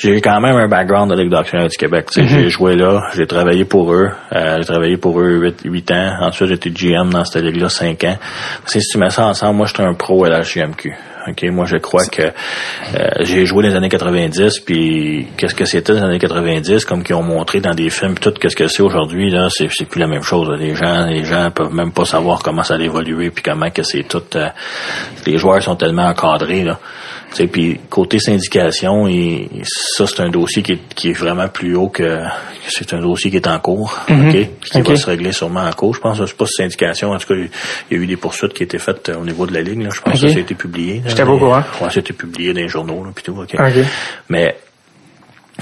C: j'ai quand même un background de Ligue d'hockey du Québec.
B: Mm-hmm.
C: J'ai joué là, j'ai travaillé pour eux. Euh, j'ai travaillé pour eux 8, huit ans. Ensuite, j'étais GM dans cette ligue-là 5 ans. Si tu mets ça ensemble, moi, j'étais un pro HGMQ. OK, moi je crois que euh, j'ai joué dans les années 90 puis qu'est-ce que c'était les années 90 comme qu'ils ont montré dans des films tout qu'est-ce que c'est aujourd'hui là, c'est plus la même chose. là. Les gens les gens peuvent même pas savoir comment ça a évolué puis comment que c'est tout euh, les joueurs sont tellement encadrés là. Tu sais, puis côté syndication, et, ça c'est un dossier qui est, qui est vraiment plus haut que c'est un dossier qui est en cours, ok, qui va se régler sûrement en cours. Je pense, je sais pas si syndication, en tout cas, il y a eu des poursuites qui étaient faites euh, au niveau de la ligue. Là. Je pense que ça a été publié. là.
B: J'étais pas au courant.
C: Ouais, été publié dans les journaux, là, puis tout, ok.
B: OK.
C: Mais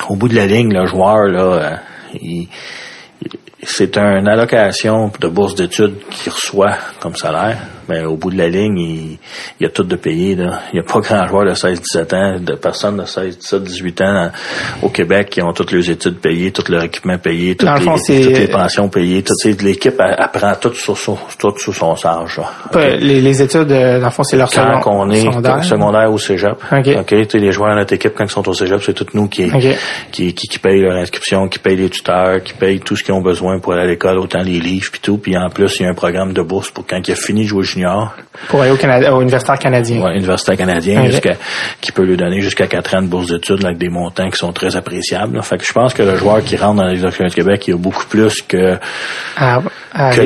C: au bout de la ligne, le joueur, là, euh, il- c'est une allocation de bourse d'études qu'il reçoit comme salaire. Mais au bout de la ligne, il, il y a tout de payé. Là. Il n'y a pas grand joueur de 16-17 ans, de personnes de 16, 17, 18 ans euh, au Québec qui ont toutes leurs études payées, tout leur équipement payé, toutes,
B: le
C: les,
B: fond,
C: toutes les pensions payées. L'équipe elle, elle prend tout sur son, tout sous son charge. là.
B: Pas- Les, les études, euh, dans le fond, c'est leur
C: Quand
B: second-
C: on est
B: secondaire.
C: secondaire, ou cégep,
B: OK.
C: tu sais, les joueurs de notre équipe, quand ils sont au cégep, c'est tout nous qui, qui, qui payent leur inscription, qui payent les tuteurs, qui payent tout ce qu'ils ont besoin pour aller à l'école, autant les livres puis tout. Puis en plus, il y a un programme de bourse pour quand il a fini de jouer junior,
B: Pour aller au Canada, au universitaire canadien.
C: ouais, universitaire canadien, jusqu'à, qui peut lui donner jusqu'à 4 ans de bourse d'études là, avec des montants qui sont très appréciables. là. Fait que je pense que le joueur qui rentre dans les du Québec, il y a beaucoup plus que,
B: À, à
C: que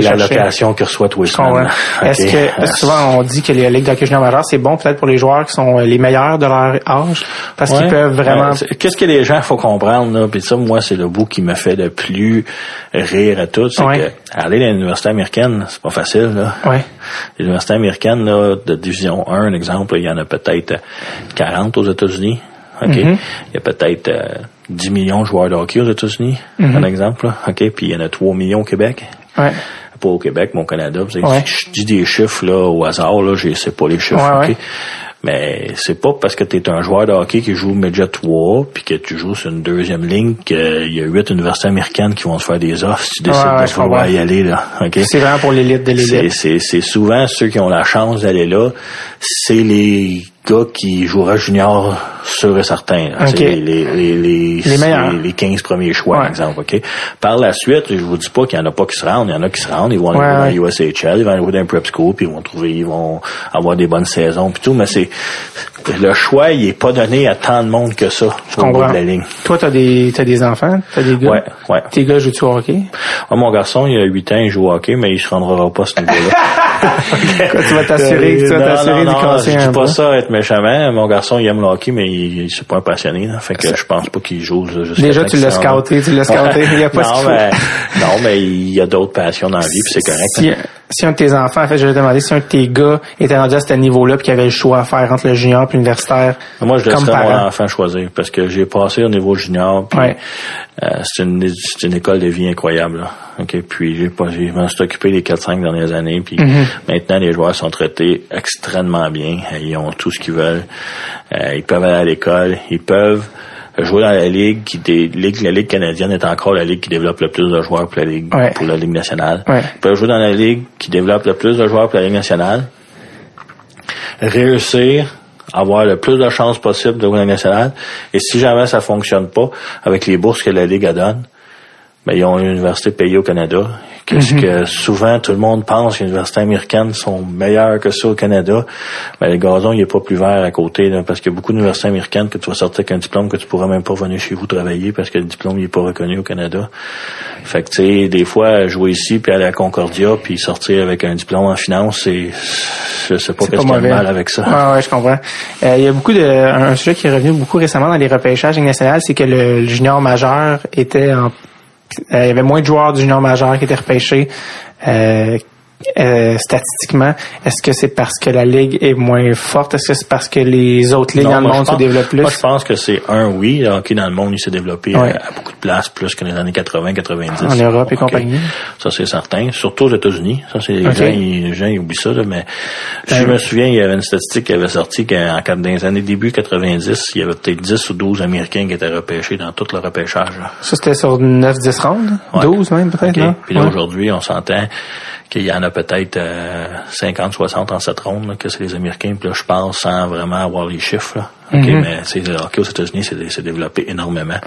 C: qu'il reçoit tous les.
B: Est-ce que souvent on dit que les ligues d'hockey junior majeur c'est bon peut-être pour les joueurs qui sont les meilleurs de leur âge parce qu'ils peuvent vraiment
C: Ouais, Qu'est-ce que les gens faut comprendre là, puis ça moi c'est le bout qui me fait le plus rire à tout, c'est
B: Ouais.
C: que aller à l'université américaine, c'est pas facile là. L'université américaine là, de division 1, un exemple, il y en a peut-être 40 aux États-Unis. OK,
B: Mhm.
C: il y a peut-être euh, 10 millions de joueurs de hockey aux États-Unis,
B: Mhm.
C: un exemple là. OK, puis il y en a 3 millions au Québec.
B: ouais
C: Pas au Québec, mais au Canada. Vous savez,
B: Ouais.
C: Je dis des chiffres là au hasard, là, je sais pas les chiffres.
B: Ouais?
C: Mais c'est pas parce que tu es un joueur de hockey qui joue Midget 3 puis que tu joues sur une deuxième ligne qu'il y a huit universités américaines qui vont te faire des offres si tu décides
B: Ouais, ouais,
C: de vouloir y aller. Là, OK?
B: c'est vraiment pour l'élite de l'élite
C: c'est, c'est souvent ceux qui ont la chance d'aller là, c'est les gars qui jouera junior sûr et certain. là.
B: OK.
C: C'est Les, les, les, les,
B: meilleurs.
C: les- les 15 premiers choix,
B: Ouais.
C: par exemple. OK? Par la suite, je vous dis pas qu'il y en a pas qui se rendent. Il y en a qui se rendent. Ils vont aller
B: Ouais,
C: jouer dans
B: ouais.
C: USHL, ils vont aller dans un prep school, puis ils vont trouver, ils vont avoir des bonnes saisons, puis tout. Mais c'est le choix, il est pas donné à tant de monde que ça
B: je comprends
C: de la ligne.
B: toi t'as des t'as des enfants? T'as des gars?
C: Ouais, ouais.
B: tes gars jouent-tu au hockey?
C: Moi, mon garçon, il a 8 ans, il joue au hockey, mais il se rendra pas à ce niveau-là.
B: Tu vas t'assurer tu vas t'assurer
C: non,
B: casser
C: je dis pas ça être méchamment. Mon garçon, il aime le hockey, mais il, il c'est pas un passionné. Là. Fait que je pense pas qu'il joue
B: Déjà, tu l'as scouté, tu l'as scouté, il y a pas
C: non, mais, non, mais il y a d'autres passions dans la vie, puis c'est correct.
B: si, si un de tes enfants, en fait, je vais te demander si un de tes gars était rendu à ce niveau-là puis qu'il avait le choix à faire entre le junior et l'universitaire.
C: Moi, je laisserais mon enfant choisir parce que j'ai passé au niveau junior. Puis,
B: Ouais.
C: euh, c'est une, c'est une école de vie incroyable. Là. OK, puis j'ai pas, j'ai- je m'en suis occupé les 4-5 dernières années. Puis
B: Mm-hmm.
C: maintenant, les joueurs sont traités extrêmement bien. Ils ont tout ce qu'ils veulent. Euh, ils peuvent aller à l'école. Ils peuvent jouer dans la ligue qui ligue la ligue canadienne est encore la ligue qui développe le plus de joueurs pour la ligue
B: Ouais.
C: pour la ligue nationale.
B: Ouais.
C: Ils peuvent jouer dans la ligue qui développe le plus de joueurs pour la ligue nationale réussir avoir le plus de chances possible de jouer dans la nationale. Et si jamais ça fonctionne pas avec les bourses que la Ligue a donne, ben, ils ont une université payée au Canada. Qu'est-ce que souvent tout le monde pense que les universités américaines sont meilleures que ça au Canada. Ben, le gazon, il est pas plus vert à côté, là, parce qu'il y a beaucoup d'universités américaines que tu vas sortir avec un diplôme que tu pourras même pas venir chez vous travailler parce que le diplôme, il est pas reconnu au Canada. Fait que, tu sais, des fois, jouer ici puis aller à Concordia puis sortir avec un diplôme en finance, c'est, je sais pas qu'est-ce qu'il y a de mal avec ça.
B: Ouais, ouais, je comprends. Euh, il y a beaucoup de un sujet qui est revenu beaucoup récemment dans les repêchages nationaux, c'est que le, le junior majeur était en il y avait moins de joueurs du junior majeur qui étaient repêchés euh, euh, statistiquement. Est-ce que c'est parce que la ligue est moins forte? Est-ce que c'est parce que les autres ligues
C: Non,
B: dans le monde se développent plus?
C: Moi, je pense que c'est un oui. Le hockey dans le monde, il s'est développé
B: Ouais.
C: à, à beaucoup de places, plus que dans les années 80, 90.
B: En Europe et compagnie.
C: Ça, c'est certain. Surtout aux États-Unis. Ça, c'est les, gens, ils, les gens, ils oublient ça, là, mais je me souviens, il y avait une statistique qui avait sorti qu'en dans les années début 90, il y avait peut-être 10 ou 12 Américains qui étaient repêchés dans tout le repêchage. là.
B: Ça, c'était sur 9-10 rounds?
C: Ouais.
B: 12 même, peut-être,
C: OK.
B: non?
C: Puis là,
B: Ouais.
C: aujourd'hui, on s'entend qu'il y en a peut-être euh, 50, 60 en cette ronde, là, que c'est les Américains. Puis là, je pense sans vraiment avoir les chiffres. Là. OK,
B: Mhm.
C: mais c'est le hockey aux États-Unis, c'est c'est développé énormément.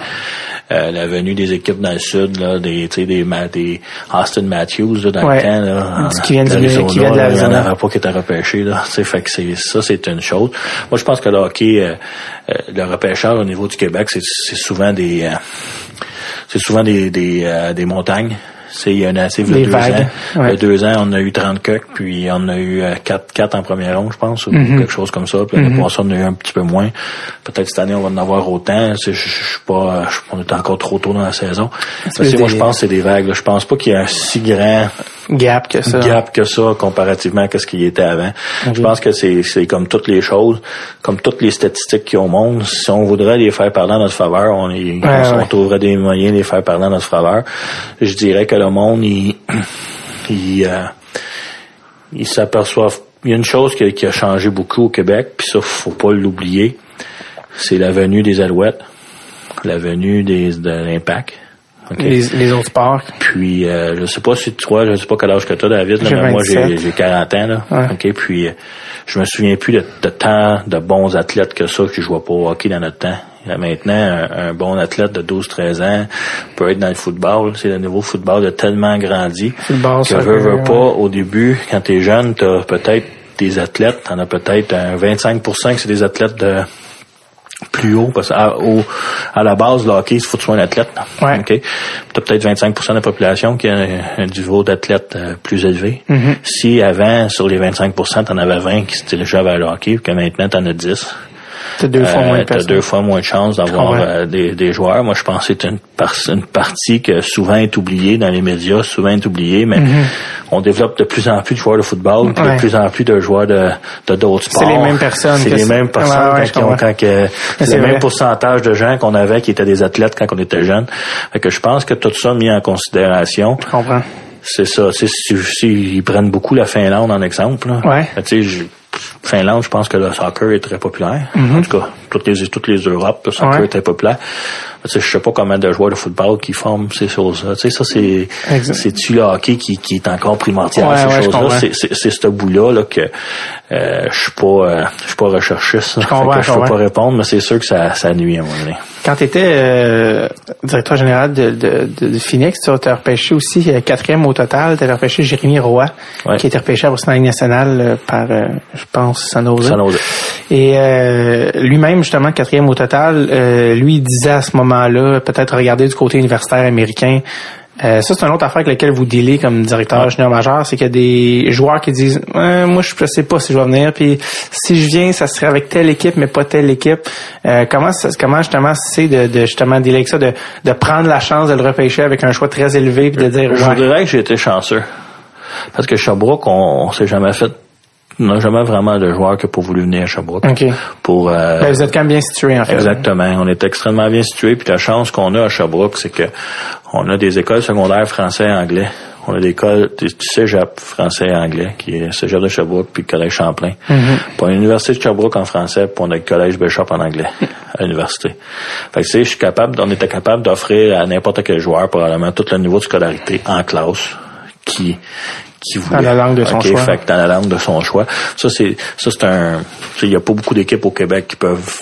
C: Euh, la venue des équipes dans le sud, là, des, tu sais, des, des Austin Matthews là, dans
B: Ouais.
C: le temps, là,
B: Qui viennent de
C: là, il y en
B: l'Arizona.
C: avait pas qui étaient repêchés. Là, Tu sais, fait que c'est ça, c'est une chose. Moi, je pense que le hockey, euh, euh, le repêcheur au niveau du Québec, c'est c'est souvent des euh, c'est souvent des, des, euh, des montagnes. C'est, il y a un assez, deux
B: vagues,
C: ans. Il y
B: ouais.
C: a deux ans, on a eu 30 coques, puis on a eu 4, 4 en première ronde, je pense, ou
B: Mhm.
C: quelque chose comme ça. Puis l'année passée, on a eu un petit peu moins. Peut-être cette année, on va en avoir autant. Je, suis pas, on est encore trop tôt dans la saison.
B: C'est
C: Parce que moi, je pense que c'est des vagues. là. Je pense pas qu'il y a un si grand
B: Gap que ça.
C: gap que ça comparativement à ce qu'il y était avant.
B: Ok.
C: Je pense que c'est c'est comme toutes les choses, comme toutes les statistiques qui au monde. Si on voudrait les faire parler en notre faveur, on, les,
B: Ouais,
C: on,
B: ouais.
C: on trouverait des moyens de les faire parler en notre faveur. Je dirais que le monde, il, il, euh, ils s'aperçoivent il y a une chose qui, qui a changé beaucoup au Québec, puis ça, faut pas l'oublier, c'est la venue des Alouettes, la venue des, de l'Impact. OK?
B: Les, les autres sports.
C: Puis, euh, je sais pas si toi, je sais pas quel âge que tu as, David, là, mais moi, j'ai
B: 27.
C: j'ai 40 ans. Là.
B: Ouais.
C: Puis, euh, je me souviens plus de, de tant de bons athlètes que ça qui jouaient pas au hockey dans notre temps. Là, maintenant, un, un bon athlète de 12-13 ans peut être dans le football. C'est le nouveau football a tellement grandi
B: Football,
C: que veux
B: ouais.
C: pas, au début, quand tu es jeune, tu as peut-être des athlètes, t'en as peut-être un 25 que c'est des athlètes de plus haut, parce qu'à au- à la base, le hockey, il faut que tu sois un athlète.
B: Ouais.
C: OK? Tu as peut-être 25% de la population qui a un, un niveau d'athlète euh, plus élevé.
B: Mm-hmm.
C: Si avant, sur les 25 tu en avais 20 qui se dirigeaient vers le hockey, puis que maintenant, tu en as 10,
B: T'as deux fois
C: euh,
B: moins de personnes.
C: deux fois moins de chances d'avoir euh, des, des joueurs. Moi, je pense que c'est une, par- une partie que souvent est oubliée dans les médias, souvent est oubliée, mais on développe de plus en plus de joueurs de football, puis
B: Mm-hmm. Ouais.
C: de plus en plus de joueurs de de d'autres sports.
B: C'est les mêmes personnes
C: C'est les mêmes personnes
B: Ouais, ouais,
C: quand ont- quand que- le
B: vrai.
C: même pourcentage de gens qu'on avait qui étaient des athlètes quand on était jeunes. Fait que je pense que tout ça mis en considération,
B: Je comprends.
C: c'est ça. Sais, Si, si ils prennent beaucoup la Finlande en exemple, là,
B: Ouais.
C: ben, Finlande, je pense que le soccer est très populaire. En tout cas, toutes les toutes les Europes, le soccer.
B: Ouais.
C: est très populaire. Je sais pas combien de joueurs de football qui forment ces choses-là. Tu sais, ça c'est c'est-tu le hockey qui, qui est encore primordial
B: Ouais,
C: ces
B: ouais,
C: choses-là? C'est c'est c'est ce bout-là là, que euh, je suis pas euh, je suis pas recherchiste.
B: Je comprends, je
C: peux pas répondre, mais c'est sûr que ça ça nuit à un moment donné.
B: Quand tu étais directeur général de, de, de, de Phoenix, tu as repêché aussi euh, quatrième au total. Tu as repêché Jérémy Roy,
C: Ouais.
B: qui a été repêché la Ligue nationale euh, par, euh, je pense, San Jose.
C: San Jose.
B: Et euh, lui-même, justement, quatrième au total, euh, lui, il disait à ce moment-là, peut-être regarder du côté universitaire américain. Euh, ça, c'est une autre affaire avec laquelle vous dealez comme directeur junior majeur, c'est qu'il y a des joueurs qui disent moi je sais pas si je vais venir, puis si je viens, ça serait avec telle équipe, mais pas telle équipe. Euh, comment comment justement c'est de, de justement dealer avec ça, de, de prendre la chance de le repêcher avec un choix très élevé puis de dire
C: Je
B: ouais,
C: dirais que j'ai été chanceux. Parce que Sherbrooke, on, on s'est jamais fait. On n'a jamais vraiment de joueurs qui ont pas voulu venir à Sherbrooke.
B: OK.
C: Pour, euh,
B: Ben, vous êtes quand même bien situé en fait.
C: Exactement. On est extrêmement bien situé. Puis la chance qu'on a à Sherbrooke, c'est que on a des écoles secondaires français et anglais. On a des écoles du cégep français et anglais, qui est cégep de Sherbrooke puis le collège Champlain. Puis on a l'université de Sherbrooke en français, puis on a le collège Bishop en anglais à l'université. Fait que tu sais, je suis capable, on était capable d'offrir à n'importe quel joueur probablement tout le niveau de scolarité en classe qui voulait.
B: Dans la langue de son choix.
C: Fait que dans la langue de son choix. Ça c'est ça c'est un il y a pas beaucoup d'équipes au Québec qui peuvent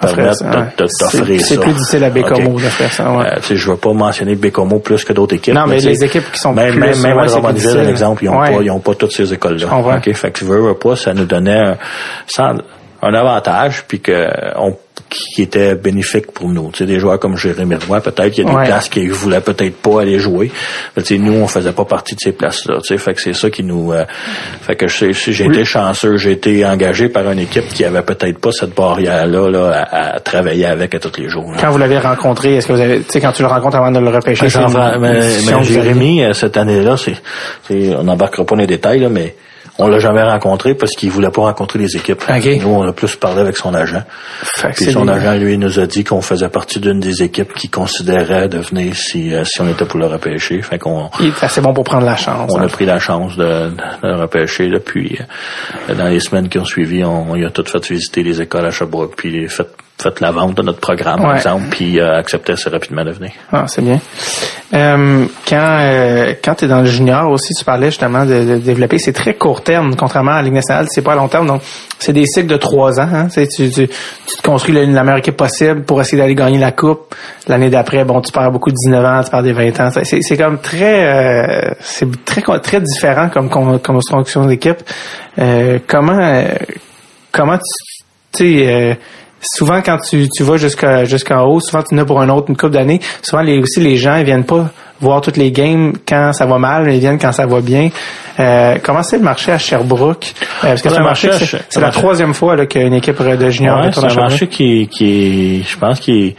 C: permettre de- de
B: C'est-
C: ça.
B: c'est plus difficile à Bécomo
C: Ok.
B: d'offrir ça, ouais.
C: Euh, je veux pas mentionner Bécomo plus que d'autres équipes.
B: Non, mais les équipes qui sont
C: même,
B: plus-
C: même, même
B: ouais,
C: à Drummondville, par exemple, ils ont
B: Ouais.
C: pas, toutes ces écoles-là. Ok, fait que veux, pas, ça nous donnait un, un avantage, puis que on qui était bénéfique pour nous. Tu sais, des joueurs comme Jérémy Roy, peut-être qu'il y a des
B: Ouais.
C: places qu'ils voulaient peut-être pas aller jouer. Mais tu sais, nous, on faisait pas partie de ces places-là. Tu sais, fait que c'est ça qui nous... euh, fait que je sais- si j'ai été chanceux, j'ai été engagé par une équipe qui avait peut-être pas cette barrière-là là, à, à travailler avec à tous les jours. là.
B: Quand vous l'avez rencontré, est-ce que vous avez, tu sais, quand tu le rencontres avant de le repêcher, une-
C: mais, mais Jérémy, euh, cette année-là, c'est, c'est- on n'embarquera pas dans les détails, là, mais on l'a jamais rencontré parce qu'il voulait pas rencontrer les équipes.
B: Ok.
C: Nous, on a plus parlé avec son agent.
B: Fait
C: Puis son agent, lui, nous a dit qu'on faisait partie d'une des équipes qui considérait de venir si, euh, si on était pour le repêcher. Fait qu'on
B: Il est assez bon pour prendre la chance.
C: on
B: hein.
C: a pris la chance de, de le repêcher. Là, puis euh, dans les semaines qui ont suivi, on, on lui a tout fait visiter les écoles à Sherbrooke, puis fait, fait la vente de notre programme, par
B: Ouais.
C: exemple, puis euh, accepté assez rapidement de venir.
B: Ah, c'est bien. Euh, quand euh, quand tu es dans le junior aussi, tu parlais justement de, de développer. C'est très court terme, contrairement à la Ligue nationale, c'est pas à long terme. Donc, c'est des cycles de trois ans. Hein, Tu tu, tu, te construis la, la meilleure équipe possible pour essayer d'aller gagner la coupe. L'année d'après, bon, tu perds beaucoup de 19 ans, tu perds des 20 ans. C'est, c'est comme très euh, c'est très très différent comme comme construction d'équipe. Euh, comment euh, comment tu tu sais euh, souvent quand tu, tu vas jusqu'à jusqu'en haut, souvent tu en as pour un autre une couple d'années. Souvent les aussi les gens ils viennent pas voir toutes les games quand ça va mal, mais ils viennent quand ça va bien. Euh, comment c'est le marché à Sherbrooke? Euh, Parce que c'est un marché, c'est, c'est la
C: marché-
B: troisième fois là, qu'une équipe de juniors
C: Ouais,
B: retourne
C: c'est
B: à
C: un
B: Sherbrooke.
C: marché qui, qui je pense, qui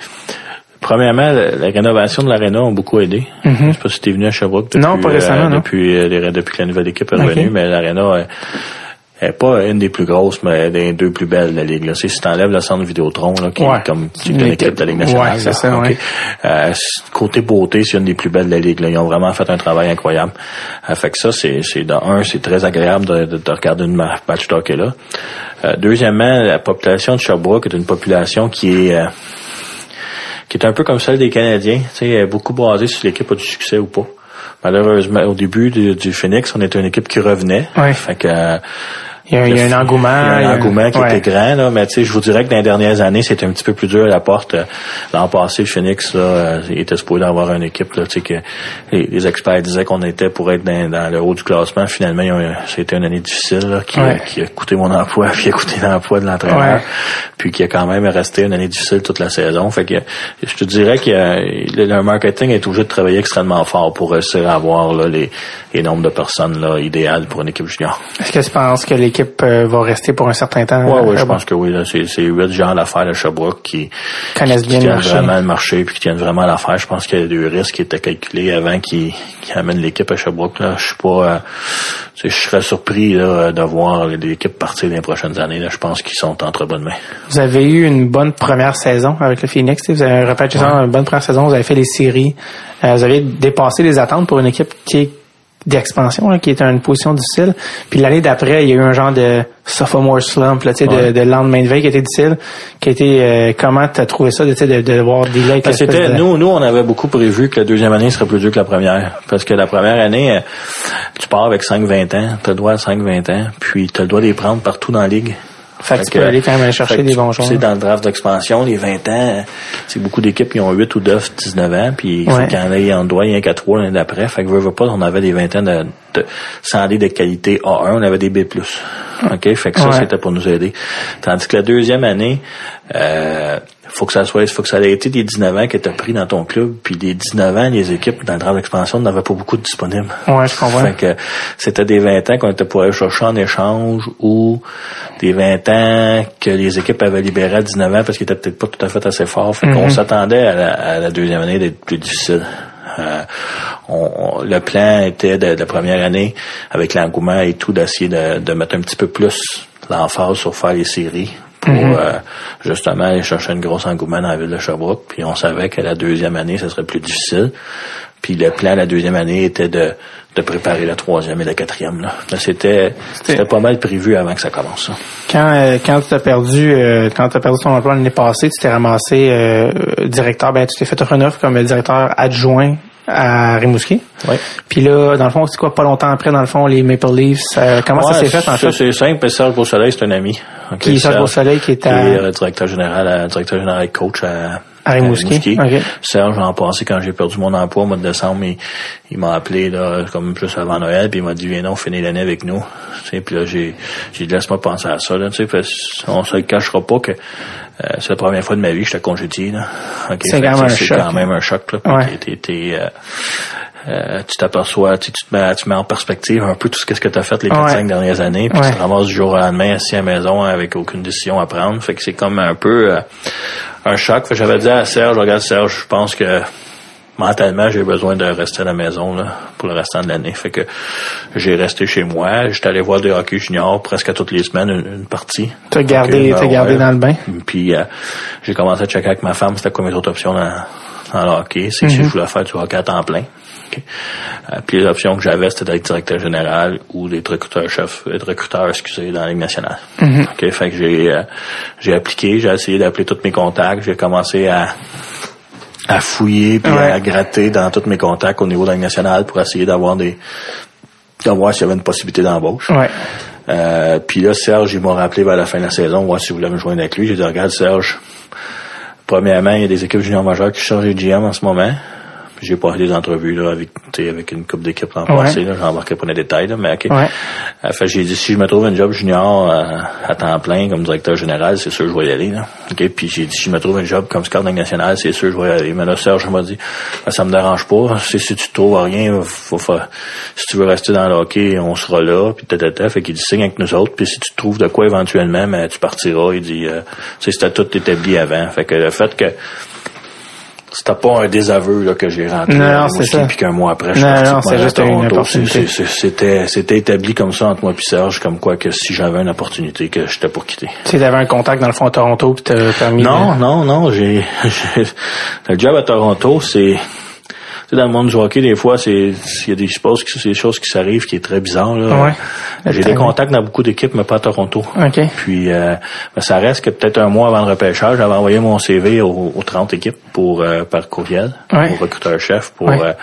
C: premièrement, la, la rénovation de l'aréna a beaucoup aidé. Je sais pas si t'es venu à Sherbrooke depuis,
B: Mhm. Non, pas récemment,
C: euh,
B: non.
C: depuis, euh, depuis que la nouvelle équipe est revenue, mais l'aréna, euh, elle est pas une des plus grosses, mais elle est des deux plus belles de la Ligue. Là. Si t'enlèves le centre Vidéotron, là, qui
B: Ouais.
C: est comme
B: Une
C: équipe de la Ligue nationale.
B: Ouais, c'est ça, ouais.
C: Euh, côté beauté, c'est une des plus belles de la Ligue. Là. Ils ont vraiment fait un travail incroyable. Euh, fait que ça, c'est, c'est de un, c'est très agréable de, de, de regarder une ma- match de hockey là. Euh, deuxièmement, la population de Sherbrooke est une population qui est euh, qui est un peu comme celle des Canadiens, tu sais, elle est beaucoup basée si l'équipe a du succès ou pas. Malheureusement, au début du, du Phoenix, on était une équipe qui revenait.
B: Ouais.
C: Fait que euh,
B: Il y a, il y a un engouement.
C: il y a un engouement qui
B: ouais.
C: était grand, là, mais tu sais, je vous dirais que dans les dernières années, c'était un petit peu plus dur à la porte. Euh, L'an passé, le Phoenix, là, euh, il était supposé avoir une équipe, là, que les, les experts disaient qu'on était pour être dans, dans le haut du classement. Finalement, c'était une année difficile, là, qui, a-
B: Ouais.
C: qui a coûté mon emploi, puis qui a coûté l'emploi de l'entraîneur,
B: Ouais.
C: puis qui a quand même resté une année difficile toute la saison. Fait que je te dirais que euh, le, le marketing est obligé de travailler extrêmement fort pour réussir à avoir là, les, les nombres de personnes là, idéales pour une équipe junior.
B: Est-ce que tu penses que l'équipe euh, va rester pour un certain temps? Euh,
C: je pense que oui. C'est huit gens d'affaires de Sherbrooke qui,
B: Connaissent
C: qui
B: bien le
C: tiennent
B: marché.
C: vraiment le marché puis qui tiennent vraiment l'affaire. Je pense qu'il y a des risques qui étaient calculés avant qui, qui amènent l'équipe à Sherbrooke. Là. Je suis pas, euh, je serais surpris là, de voir l'équipe partir dans les prochaines années. Là. Je pense qu'ils sont entre bonnes mains.
B: Vous avez eu une bonne première saison avec le Phoenix. Vous avez un repêchage, une bonne première saison. Vous avez fait les séries. Euh, vous avez dépassé les attentes pour une équipe qui est d'expansion, là, qui est une position difficile. Puis l'année d'après, il y a eu un genre de sophomore slump, là, tu sais,
C: Ouais.
B: de, de lendemain de veille qui était difficile. Qui été, euh, comment t'as trouvé ça, de, tu sais, de, de voir des
C: C'était
B: de-
C: nous, nous on avait beaucoup prévu que la deuxième année serait plus dure que la première, parce que la première année, euh, tu pars avec 5-20 ans, tu as le droit à 5-20 ans, puis tu as le droit de les prendre partout dans la ligue.
B: Fait que tu peux aller quand même aller chercher
C: fait que
B: des bons
C: tu sais,
B: joueurs.
C: dans le draft d'expansion, les 20 ans, c'est beaucoup d'équipes qui ont 8 ou 9, 19 ans, puis il faut
B: Ouais.
C: qu'il y en ait en droit rien qu'à 3 l'année d'après. Fait que veux, veux pas, on avait des 20 ans de, de sans aller de qualité A1, on avait des B+. OK? Fait que ça,
B: Ouais.
C: c'était pour nous aider. Tandis que la deuxième année, euh, faut que ça soit, faut que ça ait été des 19 ans que tu as pris dans ton club, puis des 19 ans, les équipes dans le draft d'expansion n'avaient pas beaucoup de disponibles.
B: Ouais, je comprends.
C: Fait que c'était des 20 ans qu'on était pour aller chercher en échange ou des 20 ans que les équipes avaient libéré à 19 ans parce qu'ils étaient peut-être pas tout à fait assez forts. Fait qu'on s'attendait à la, à la deuxième année d'être plus difficile. Euh, on- on- le plan était de, de la première année, avec l'engouement et tout, d'essayer de, de mettre un petit peu plus l'emphase sur faire les séries pour euh, justement aller chercher une grosse engouement dans la ville de Sherbrooke. Puis on savait que la deuxième année, ce serait plus difficile. Puis le plan la deuxième année était de, de préparer la troisième et la quatrième. Là. C'était c'était pas mal prévu avant que ça commence. ça.
B: Quand euh, quand tu as perdu euh, quand tu as perdu ton emploi l'année passée, tu t'es ramassé euh, directeur, ben tu t'es fait un offre comme directeur adjoint à Rimouski.
C: Ouais.
B: Puis là, dans le fond, c'est quoi pas longtemps après, dans le fond, les Maple Leafs, euh, comment ça s'est fait en fait?
C: C'est simple. Serge Beausoleil, c'est un ami. Ok,
B: Qui est Serge Beausoleil, qui est
C: qui
B: à-
C: est, euh, directeur général, euh, directeur général et coach à,
B: À Rimouski. Ok.
C: Serge, l'an passé, quand j'ai perdu mon emploi au mois de décembre, il, il m'a appelé là, comme juste avant Noël, puis il m'a dit viens donc finir l'année avec nous. Tu sais, puis là j'ai j'ai dit laisse-moi penser à ça. Là, parce on se le cachera pas que euh, c'est la première fois de ma vie que j'étais congédié. Là. Ok,
B: C'est quand même un choc.
C: quand même un choc. Là, puis
B: Ouais.
C: t'es- t'es- t'es, euh, euh, tu t'aperçois, tu, tu te mets, tu mets en perspective un peu tout ce que, tu as fait les 4-5
B: Ouais.
C: dernières années, puis
B: Ouais.
C: tu te ramasses du jour au lendemain assis à la maison avec aucune décision à prendre. Fait que c'est comme un peu euh, un choc. Fait que j'avais dit à Serge, regarde Serge, je pense que mentalement, j'ai besoin de rester à la maison là, pour le restant de l'année. Fait que j'ai resté chez moi. J'étais allé voir des hockey junior presque toutes les semaines, une, une partie.
B: T'as gardé, t'as
C: ben
B: gardé dans le bain?
C: Puis euh, j'ai commencé à checker avec ma femme, c'était quoi mes autres options dans, dans le hockey. C'est si je voulais faire du hockey à temps plein. Ok. Euh, puis les options que j'avais, c'était d'être directeur général ou d'être recruteur chef, être recruteur, excusez, dans la Ligue nationale. Ok, fait que j'ai euh, j'ai appliqué, j'ai essayé d'appeler tous mes contacts, j'ai commencé à à fouiller puis
B: Ouais.
C: à gratter dans tous mes contacts au niveau de la Ligue nationale pour essayer d'avoir des d'avoir s'il y avait une possibilité d'embauche.
B: Ouais.
C: Euh, puis là, Serge, il m'a rappelé vers la fin de la saison, voir si vous voulez me joindre avec lui. J'ai dit, regarde, Serge, premièrement, il y a des équipes juniors majeures qui changent de GM en ce moment. J'ai passé des entrevues là, avec, avec une coupe d'équipes l'an
B: Ouais.
C: passé. Là, j'embarquerai pas dans les détails, là, mais OK.
B: Ouais.
C: Euh, fait j'ai dit, si je me trouve un job junior euh, à temps plein comme directeur général, c'est sûr que je vais y aller. Là. OK? Puis j'ai dit, si je me trouve un job comme scout national, c'est sûr que je vais y aller. Mais là, Serge m'a dit, Ben, ça me dérange pas. Si, si tu trouves rien, faut, faut- si tu veux rester dans le hockey, on sera là. Puis tata, Fait qu'il dit, signe avec nous autres. Puis si tu trouves de quoi éventuellement, mais tu partiras. Il dit, euh, c'était tout établi avant. Fait que le fait que c'était pas un désaveu là, que j'ai rentré
B: Non, non, c'est
C: puis qu'un mois après, je suis
B: Non, c'est juste une opportunité.
C: C'était c'était établi comme ça entre moi et Serge, comme quoi que si j'avais une opportunité, que j'étais pour quitter.
B: Tu sais, t'avais un contact dans le fond à Toronto qui t'a permis
C: Non,
B: de...
C: non, non, j'ai, le job à Toronto, c'est, sais, dans le monde du hockey, des fois, c'est, il y a des choses, qui- c'est des choses qui s'arrivent qui est très bizarre, là.
B: Ouais.
C: J'ai des contacts dans beaucoup d'équipes, mais pas à Toronto.
B: OK.
C: Puis, euh, ben, ça reste que peut-être un mois avant le repêchage, j'avais envoyé mon CV aux, aux 30 équipes pour, euh, par courriel,
B: Ouais.
C: au recruteur-chef, pour,
B: Ouais.
C: euh,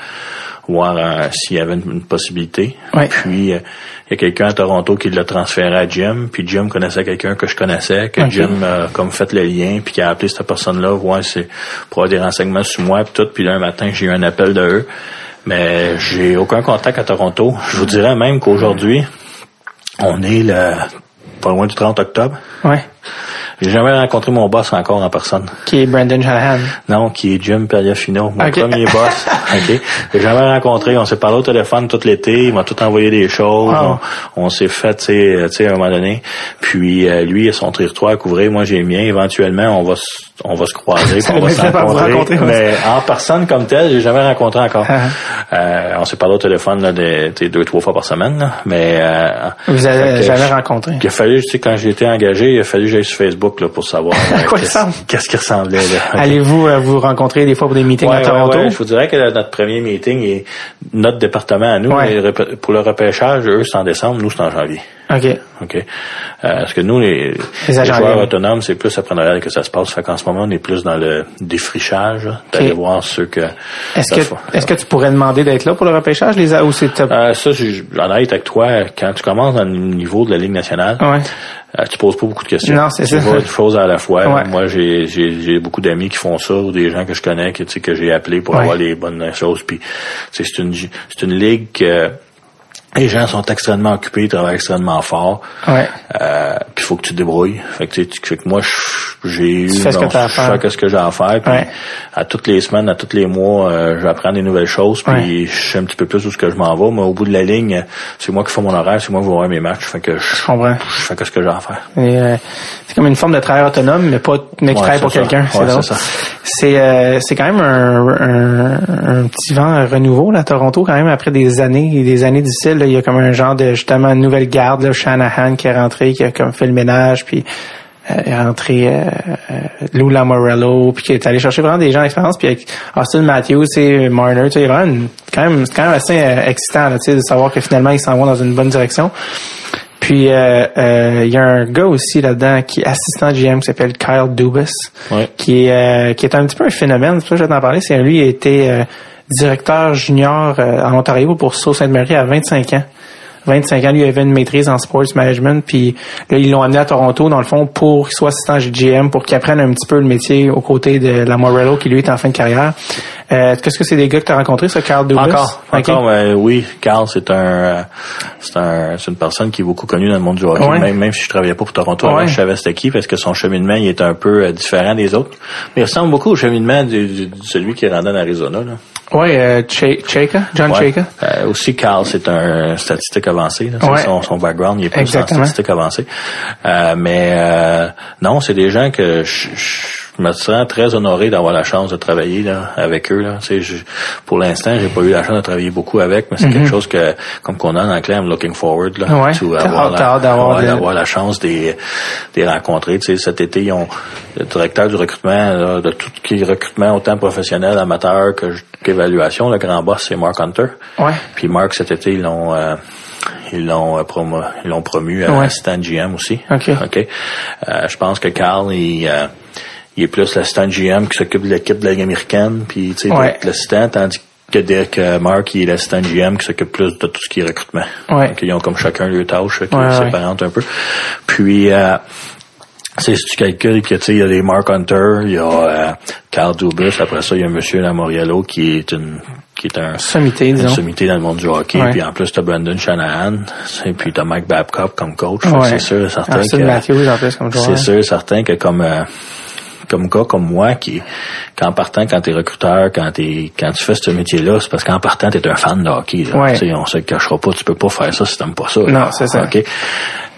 C: voir euh, s'il y avait une, une possibilité.
B: Ouais.
C: Puis, euh, il y a quelqu'un à Toronto qui l'a transféré à Jim, puis Jim connaissait quelqu'un que je connaissais, que. Jim a comme fait le lien, puis qui a appelé cette personne-là, voir c'est pour avoir des renseignements sur moi, puis tout. Puis là, un matin, j'ai eu un appel de eux. Mais j'ai aucun contact à Toronto. Je vous dirais même qu'aujourd'hui, on est le pas loin du 30 octobre.
B: Ouais.
C: J'ai jamais rencontré mon boss encore en personne.
B: Qui est Brandon Shanahan.
C: Non, qui est Jim Perriafino, mon premier boss. OK. J'ai jamais rencontré. On s'est parlé au téléphone tout l'été. Il m'a tout envoyé des choses.
B: Wow.
C: On, on s'est fait, tu sais, tu sais, à un moment donné. Puis euh, lui, il a son territoire à couvrir. Moi, j'ai le mien. Éventuellement, on va, se- on va se croiser. On va se rencontrer. Mais en personne comme tel, j'ai jamais rencontré encore.
B: Ah.
C: Euh, on s'est parlé au téléphone là, des, deux, trois fois par semaine. là. Mais euh,
B: Vous avez jamais rencontré.
C: il a fallu, tu sais, quand j'ai été engagé, il a fallu que j'aille sur Facebook là, pour savoir euh, qu'est-ce qui ressemblait.
B: Allez-vous euh, vous rencontrer des fois pour des meetings à Toronto?
C: Je vous dirais que notre premier meeting est notre département à nous. Pour le repêchage, eux, c'est en décembre, nous, c'est en janvier.
B: OK.
C: OK. Euh, parce que nous, les,
B: Les
C: joueurs autonomes, c'est plus après Noël que ça se passe. Fait qu'en ce moment, on est plus dans le défrichage, d'aller
B: OK.
C: voir ceux que...
B: Est-ce que, est-ce que tu pourrais demander d'être là pour le repêchage, les ou c'est?
C: Euh, ça, j'ai- honnête avec toi, quand tu commences dans le niveau de la Ligue nationale,
B: Ouais.
C: Euh, tu poses pas beaucoup de questions.
B: Non, c'est
C: tu
B: ça.
C: vas une chose à la fois.
B: Ouais.
C: Moi, j'ai, beaucoup d'amis qui font ça ou des gens que je connais que, tu sais, que j'ai appelé pour
B: Ouais.
C: avoir les bonnes choses. Puis, tu c'est une, c'est une ligue que les gens sont extrêmement occupés, ils travaillent extrêmement fort.
B: Ouais.
C: Euh, puis faut que tu te débrouilles. Fait que, tu sais, tu- fait que moi, j'ai eu,
B: fais ce que
C: je ce que j'ai à faire. Puis
B: Ouais.
C: à toutes les semaines, à tous les mois, euh, j'apprends des nouvelles choses. Puis
B: Ouais.
C: je sais un petit peu plus où ce que je m'en vais. Mais au bout de la ligne, c'est moi qui fais mon horaire, c'est moi qui vais voir mes matchs. Fait que je,
B: Je comprends.
C: je fais que ce que j'ai à faire.
B: Euh, c'est comme une forme de travail autonome, mais pas mais qui travaille pour quelqu'un. C'est
C: c'est ça.
B: C'est euh, c'est quand même un, un, un petit vent renouveau là, à Toronto quand même après des années et des années difficiles. Là. il y a comme un genre de justement une nouvelle garde, là, Shanahan qui est rentré, qui a comme fait le ménage, puis euh, est rentré euh, euh, Lou Lamorello, puis qui est allé chercher vraiment des gens d'expérience, puis avec Austin Matthews, et Marner, tu sais, il vraiment une- quand même c'est quand même assez euh, excitant là, tu sais, de savoir que finalement ils s'en vont dans une bonne direction. Puis euh, euh, il y a un gars aussi là-dedans qui est assistant GM qui s'appelle Kyle Dubas,
C: Ouais.
B: qui est euh, qui est un petit peu un phénomène. C'est pour ça que je vais t'en parler. C'est lui a été directeur junior euh, en Ontario pour Sault Sainte Marie à 25 ans. 25 ans, lui il avait une maîtrise en sports management, puis là ils l'ont amené à Toronto dans le fond pour qu'il soit assistant GM, pour qu'il apprenne un petit peu le métier aux côtés de la Morello qui lui est en fin de carrière. Euh, Qu'est-ce que c'est des gars que tu as rencontrés, ça, Carl Dubas?
C: Encore, encore, oui, Carl, c'est un, euh, c'est un, c'est une personne qui est beaucoup connue dans le monde du hockey.
B: Ouais.
C: Même, même si je travaillais pas pour Toronto, avant,
B: Ouais.
C: je savais c'était qui parce que son cheminement, il est un peu euh, différent des autres. Mais il ressemble beaucoup au cheminement de celui qui est rendu en Arizona, là.
B: Ouais, euh, Cheka, John
C: Ouais.
B: Cheka.
C: Euh, aussi, Carl, c'est un statistique avancé. Là.
B: Ouais.
C: Son, son background, il est plus en statistique avancée. Euh, mais euh, non, c'est des gens que je, je me sens très honoré d'avoir la chance de travailler là, avec eux. Là. Tu sais, je- pour l'instant, j'ai pas eu la chance de travailler beaucoup avec, mais c'est quelque chose que, comme qu'on a en anglais, I'm looking forward là,
B: Mhm. Ouais.
C: avoir,
B: hâte d'avoir
C: la chance de les, rencontrer. Tu sais, cet été, ils ont le directeur du recrutement, là, de tout qui est recrutement, autant professionnel, amateur que qu'évaluation, le grand boss, c'est Mark Hunter.
B: Ouais.
C: Puis Mark, cet été, ils l'ont euh, ils l'ont euh, promu, ils l'ont promu à
B: Ouais.
C: assistant GM aussi.
B: OK.
C: Euh, je pense que Carl, il, euh, il est plus l'assistant GM qui s'occupe de l'équipe de la Ligue américaine, puis tu sais,
B: Ouais.
C: l'assistant, tandis que Derek euh, Mark, il est l'assistant GM qui s'occupe plus de tout ce qui est recrutement.
B: Ouais.
C: Donc, ils ont comme chacun leur tâche qui
B: Ouais,
C: s'apparente un peu. Puis euh, c'est si tu calcules que tu sais, il y a les Mark Hunter, il y a euh, Carl Dubus, après ça, il y a Monsieur Lamoriello qui est une qui est un
B: Sommité,
C: une
B: disons.
C: sommité dans le monde du hockey.
B: Ouais.
C: Puis en plus, t'as Brandon Shanahan. Et puis t'as Mike Babcock comme coach.
B: Ouais.
C: C'est sûr et certain que... C'est sûr et certain que comme... comme gars comme moi qui qu'en partant quand t'es recruteur quand t'es quand tu fais ce métier là c'est parce qu'en partant t'es un fan de hockey là.
B: Ouais.
C: Tu sais, on se le cachera pas tu peux pas faire ça si t'aimes pas ça là.
B: Non, c'est ça.
C: OK?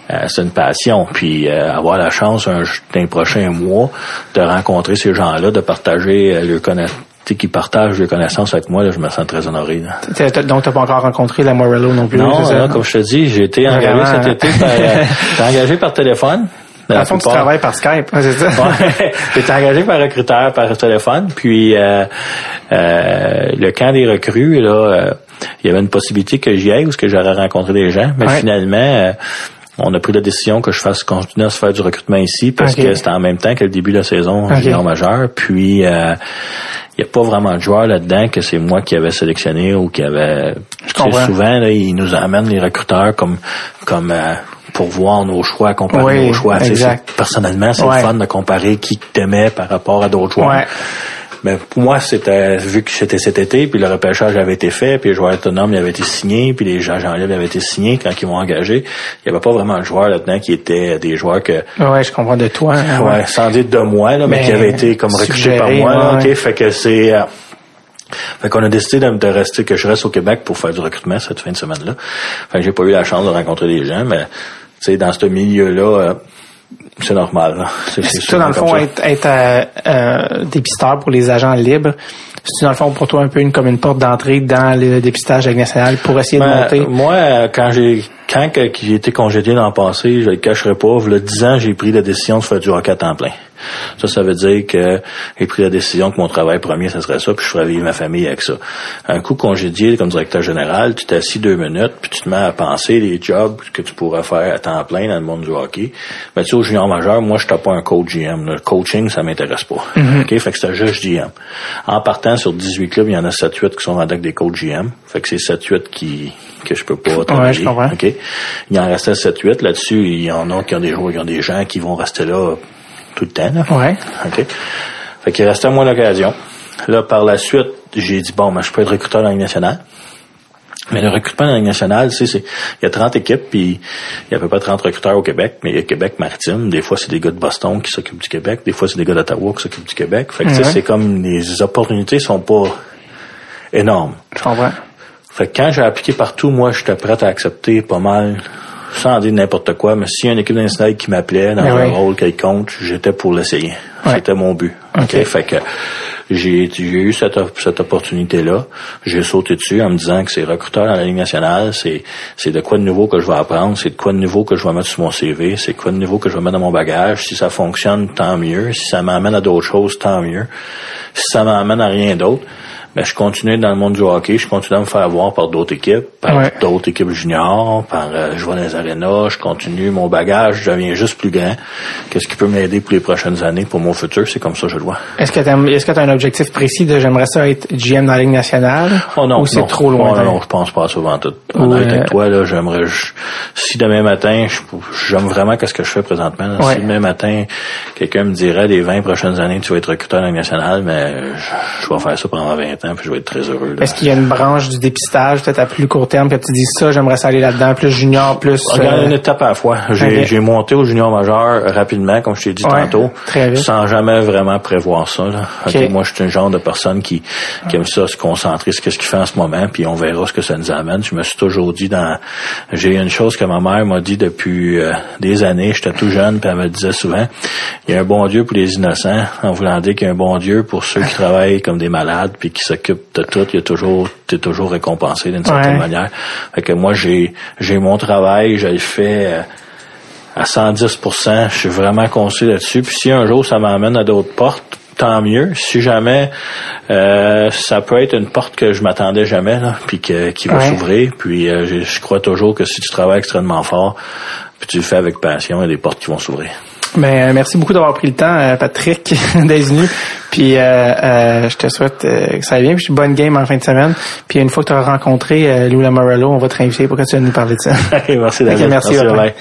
C: Euh, c'est une passion puis euh, avoir la chance un, dans les prochains mois de rencontrer ces gens là de partager euh, leur connaissance qui partagent des connaissances avec moi, là, je me sens très honoré. Là.
B: Donc, t'as pas encore rencontré la Morello non plus.
C: Non, là, comme je te dis, j'ai été engagé cet été par, euh, engagé par téléphone?
B: Dans
C: La
B: fond, tu travailles par Skype, c'est ça?
C: Ouais. J'étais engagé par recruteur par téléphone. Puis euh, euh, le camp des recrues, là, euh, il y avait une possibilité que j'y aille ou que j'aurais rencontré des gens. Mais
B: Ouais.
C: finalement, euh, on a pris la décision que je fasse continuer à se faire du recrutement ici parce que c'était en même temps que le début de la saison
B: Ok.
C: junior majeur. Puis euh, il n'y a pas vraiment de joueurs là-dedans que c'est moi qui avais sélectionné ou qui avait. Tu sais,
B: comprends.
C: souvent, là, ils nous amènent les recruteurs comme comme euh, pour voir nos choix, comparer
B: Oui,
C: nos choix.
B: Exact.
C: Personnellement, c'est
B: Ouais.
C: le fun de comparer qui t'aimait par rapport à d'autres joueurs.
B: Ouais.
C: Mais pour moi, c'était vu que c'était cet été, puis le repêchage avait été fait, puis les joueurs autonomes avaient été signés, puis les agents libres avaient été signés quand ils m'ont engagé. Il n'y avait pas vraiment de joueurs là-dedans qui étaient des joueurs que
B: Ouais, je comprends de toi. hein,
C: ouais, sans dire de moi, là, mais,
B: Mais
C: qui avaient été comme recrutés par moi. là,
B: ouais.
C: ok, fait que c'est euh, fait qu'on a décidé de, de rester, que je reste au Québec pour faire du recrutement cette fin de semaine-là. Fait que j'ai pas eu la chance de rencontrer des gens, mais sais, dans ce milieu-là, euh, c'est normal. C'est
B: toi, dans le fond,
C: ça.
B: être, être euh, euh, dépisteur pour les agents libres, c'est dans le fond pour toi un peu une, comme une porte d'entrée dans le dépistage national pour essayer de
C: Ben,
B: monter?
C: Moi, euh, quand j'ai quand j'ai été congédié dans le passé, je le cacherai pas, le 10 ans, j'ai pris la décision de faire du hockey à temps plein. Ça, ça veut dire que j'ai pris la décision que mon travail premier, ça serait ça, puis je ferais vivre ma famille avec ça. Un coup congédié comme directeur général, tu t'assis deux minutes, puis tu te mets à penser les jobs que tu pourrais faire à temps plein dans le monde du hockey. Mais tu sais, au junior majeur, moi, je n'étais pas un coach GM. Le coaching, ça m'intéresse pas. OK? Fait que c'était juste GM. En partant sur 18 clubs, il y en a 7-8 qui sont avec des coachs GM. Fait que c'est 7-8 qui que je peux pas travailler.
B: je comprends.
C: OK? Il en restait 7-8. Là-dessus, il y en a qui ont des joueurs, qui ont des gens qui vont rester là tout le temps. Là.
B: Ouais.
C: OK? Fait qu'il restait à moi l'occasion. Là, par la suite, j'ai dit, bon, ben, je peux être recruteur dans la Ligue nationale. Mais le recrutement dans la Ligue nationale, tu sais, c'est, il y a 30 équipes, puis il y a à peu près 30 recruteurs au Québec, mais il y a Québec maritime. Des fois, c'est des gars de Boston qui s'occupent du Québec. Des fois, c'est des gars d'Ottawa qui s'occupent du Québec. Fait que, tu sais,
B: Ouais.
C: c'est comme, les opportunités sont pas énormes.
B: Je comprends.
C: Fait que quand j'ai appliqué partout, moi, j'étais prêt à accepter pas mal, sans dire n'importe quoi, mais s'il y a une équipe nationale qui m'appelait dans
B: Ben
C: un rôle quelconque, j'étais pour l'essayer. C'était mon but.
B: Ok.
C: OK? Fait que j'ai eu cette, cette opportunité-là. J'ai sauté dessus en me disant que c'est recruteur dans la Ligue nationale, c'est c'est de quoi de nouveau que je vais apprendre, c'est de quoi de nouveau que je vais mettre sur mon CV, c'est quoi de nouveau que je vais mettre dans mon bagage. Si ça fonctionne, tant mieux. Si ça m'amène à d'autres choses, tant mieux. Si ça m'amène à rien d'autre, ben, je continue dans le monde du hockey, je continue à me faire voir par d'autres équipes, par
B: Ouais.
C: d'autres équipes juniors, par euh, je vais dans les arénas, je continue mon bagage, je deviens juste plus grand. Qu'est-ce qui peut m'aider pour les prochaines années, pour mon futur, c'est comme ça que je le vois.
B: Est-ce que tu as un objectif précis de j'aimerais ça être GM dans la Ligue nationale?
C: Oh non,
B: ou c'est trop loin?
C: Oh non, non, je pense pas souvent tout. Honnête
B: Ouais.
C: avec toi, là, j'aimerais, si demain matin, j'aime vraiment qu'est-ce que je fais présentement. là.
B: Ouais.
C: Si demain matin, quelqu'un me dirait les 20 prochaines années, tu vas être recruteur dans la Ligue nationale, mais je, je vais faire ça pendant 20 ans, puis je vais être très heureux.
B: Est-ce qu'il y a une branche du dépistage, peut-être à plus court terme, que tu dis ça, j'aimerais ça aller là-dedans, plus junior, plus...
C: Regarde
B: euh,
C: une étape à la fois. J'ai monté au junior majeur rapidement, comme je t'ai dit
B: Ouais,
C: tantôt,
B: très vite.
C: sans jamais vraiment prévoir ça. Là. Moi, je suis un genre de personne qui, qui aime ça, se concentrer sur ce qu'il fait en ce moment, puis on verra ce que ça nous amène. Je me suis toujours dit dans... J'ai une chose que ma mère m'a dit depuis euh, des années, j'étais tout jeune, puis elle me disait souvent, il y a un bon Dieu pour les innocents, en voulant dire qu'il y a un bon Dieu pour ceux qui travaillent comme des malades, puis qui s'occupent de tout. Il y a toujours, t'es toujours récompensé d'une certaine
B: Ouais.
C: manière. Fait que moi, j'ai j'ai mon travail, je le fais... euh, à 110% Je suis vraiment conscient là-dessus. Puis si un jour ça m'amène à d'autres portes, tant mieux. Si jamais euh, ça peut être une porte que je m'attendais jamais, là, puis que, qui va
B: Ouais.
C: s'ouvrir. Puis euh, je, je crois toujours que si tu travailles extrêmement fort, puis tu le fais avec passion, il y a des portes qui vont s'ouvrir.
B: Ben, euh, merci beaucoup d'avoir pris le temps, euh, Patrick, d'être venu. Puis euh, euh, je te souhaite euh, que ça aille bien. Puis bonne game en fin de semaine. Puis une fois que tu auras rencontré euh, Lou Lamorello, on va te réinviter pour que tu viennes nous parler de ça.
C: merci David.
B: merci, bye-bye.
C: bye.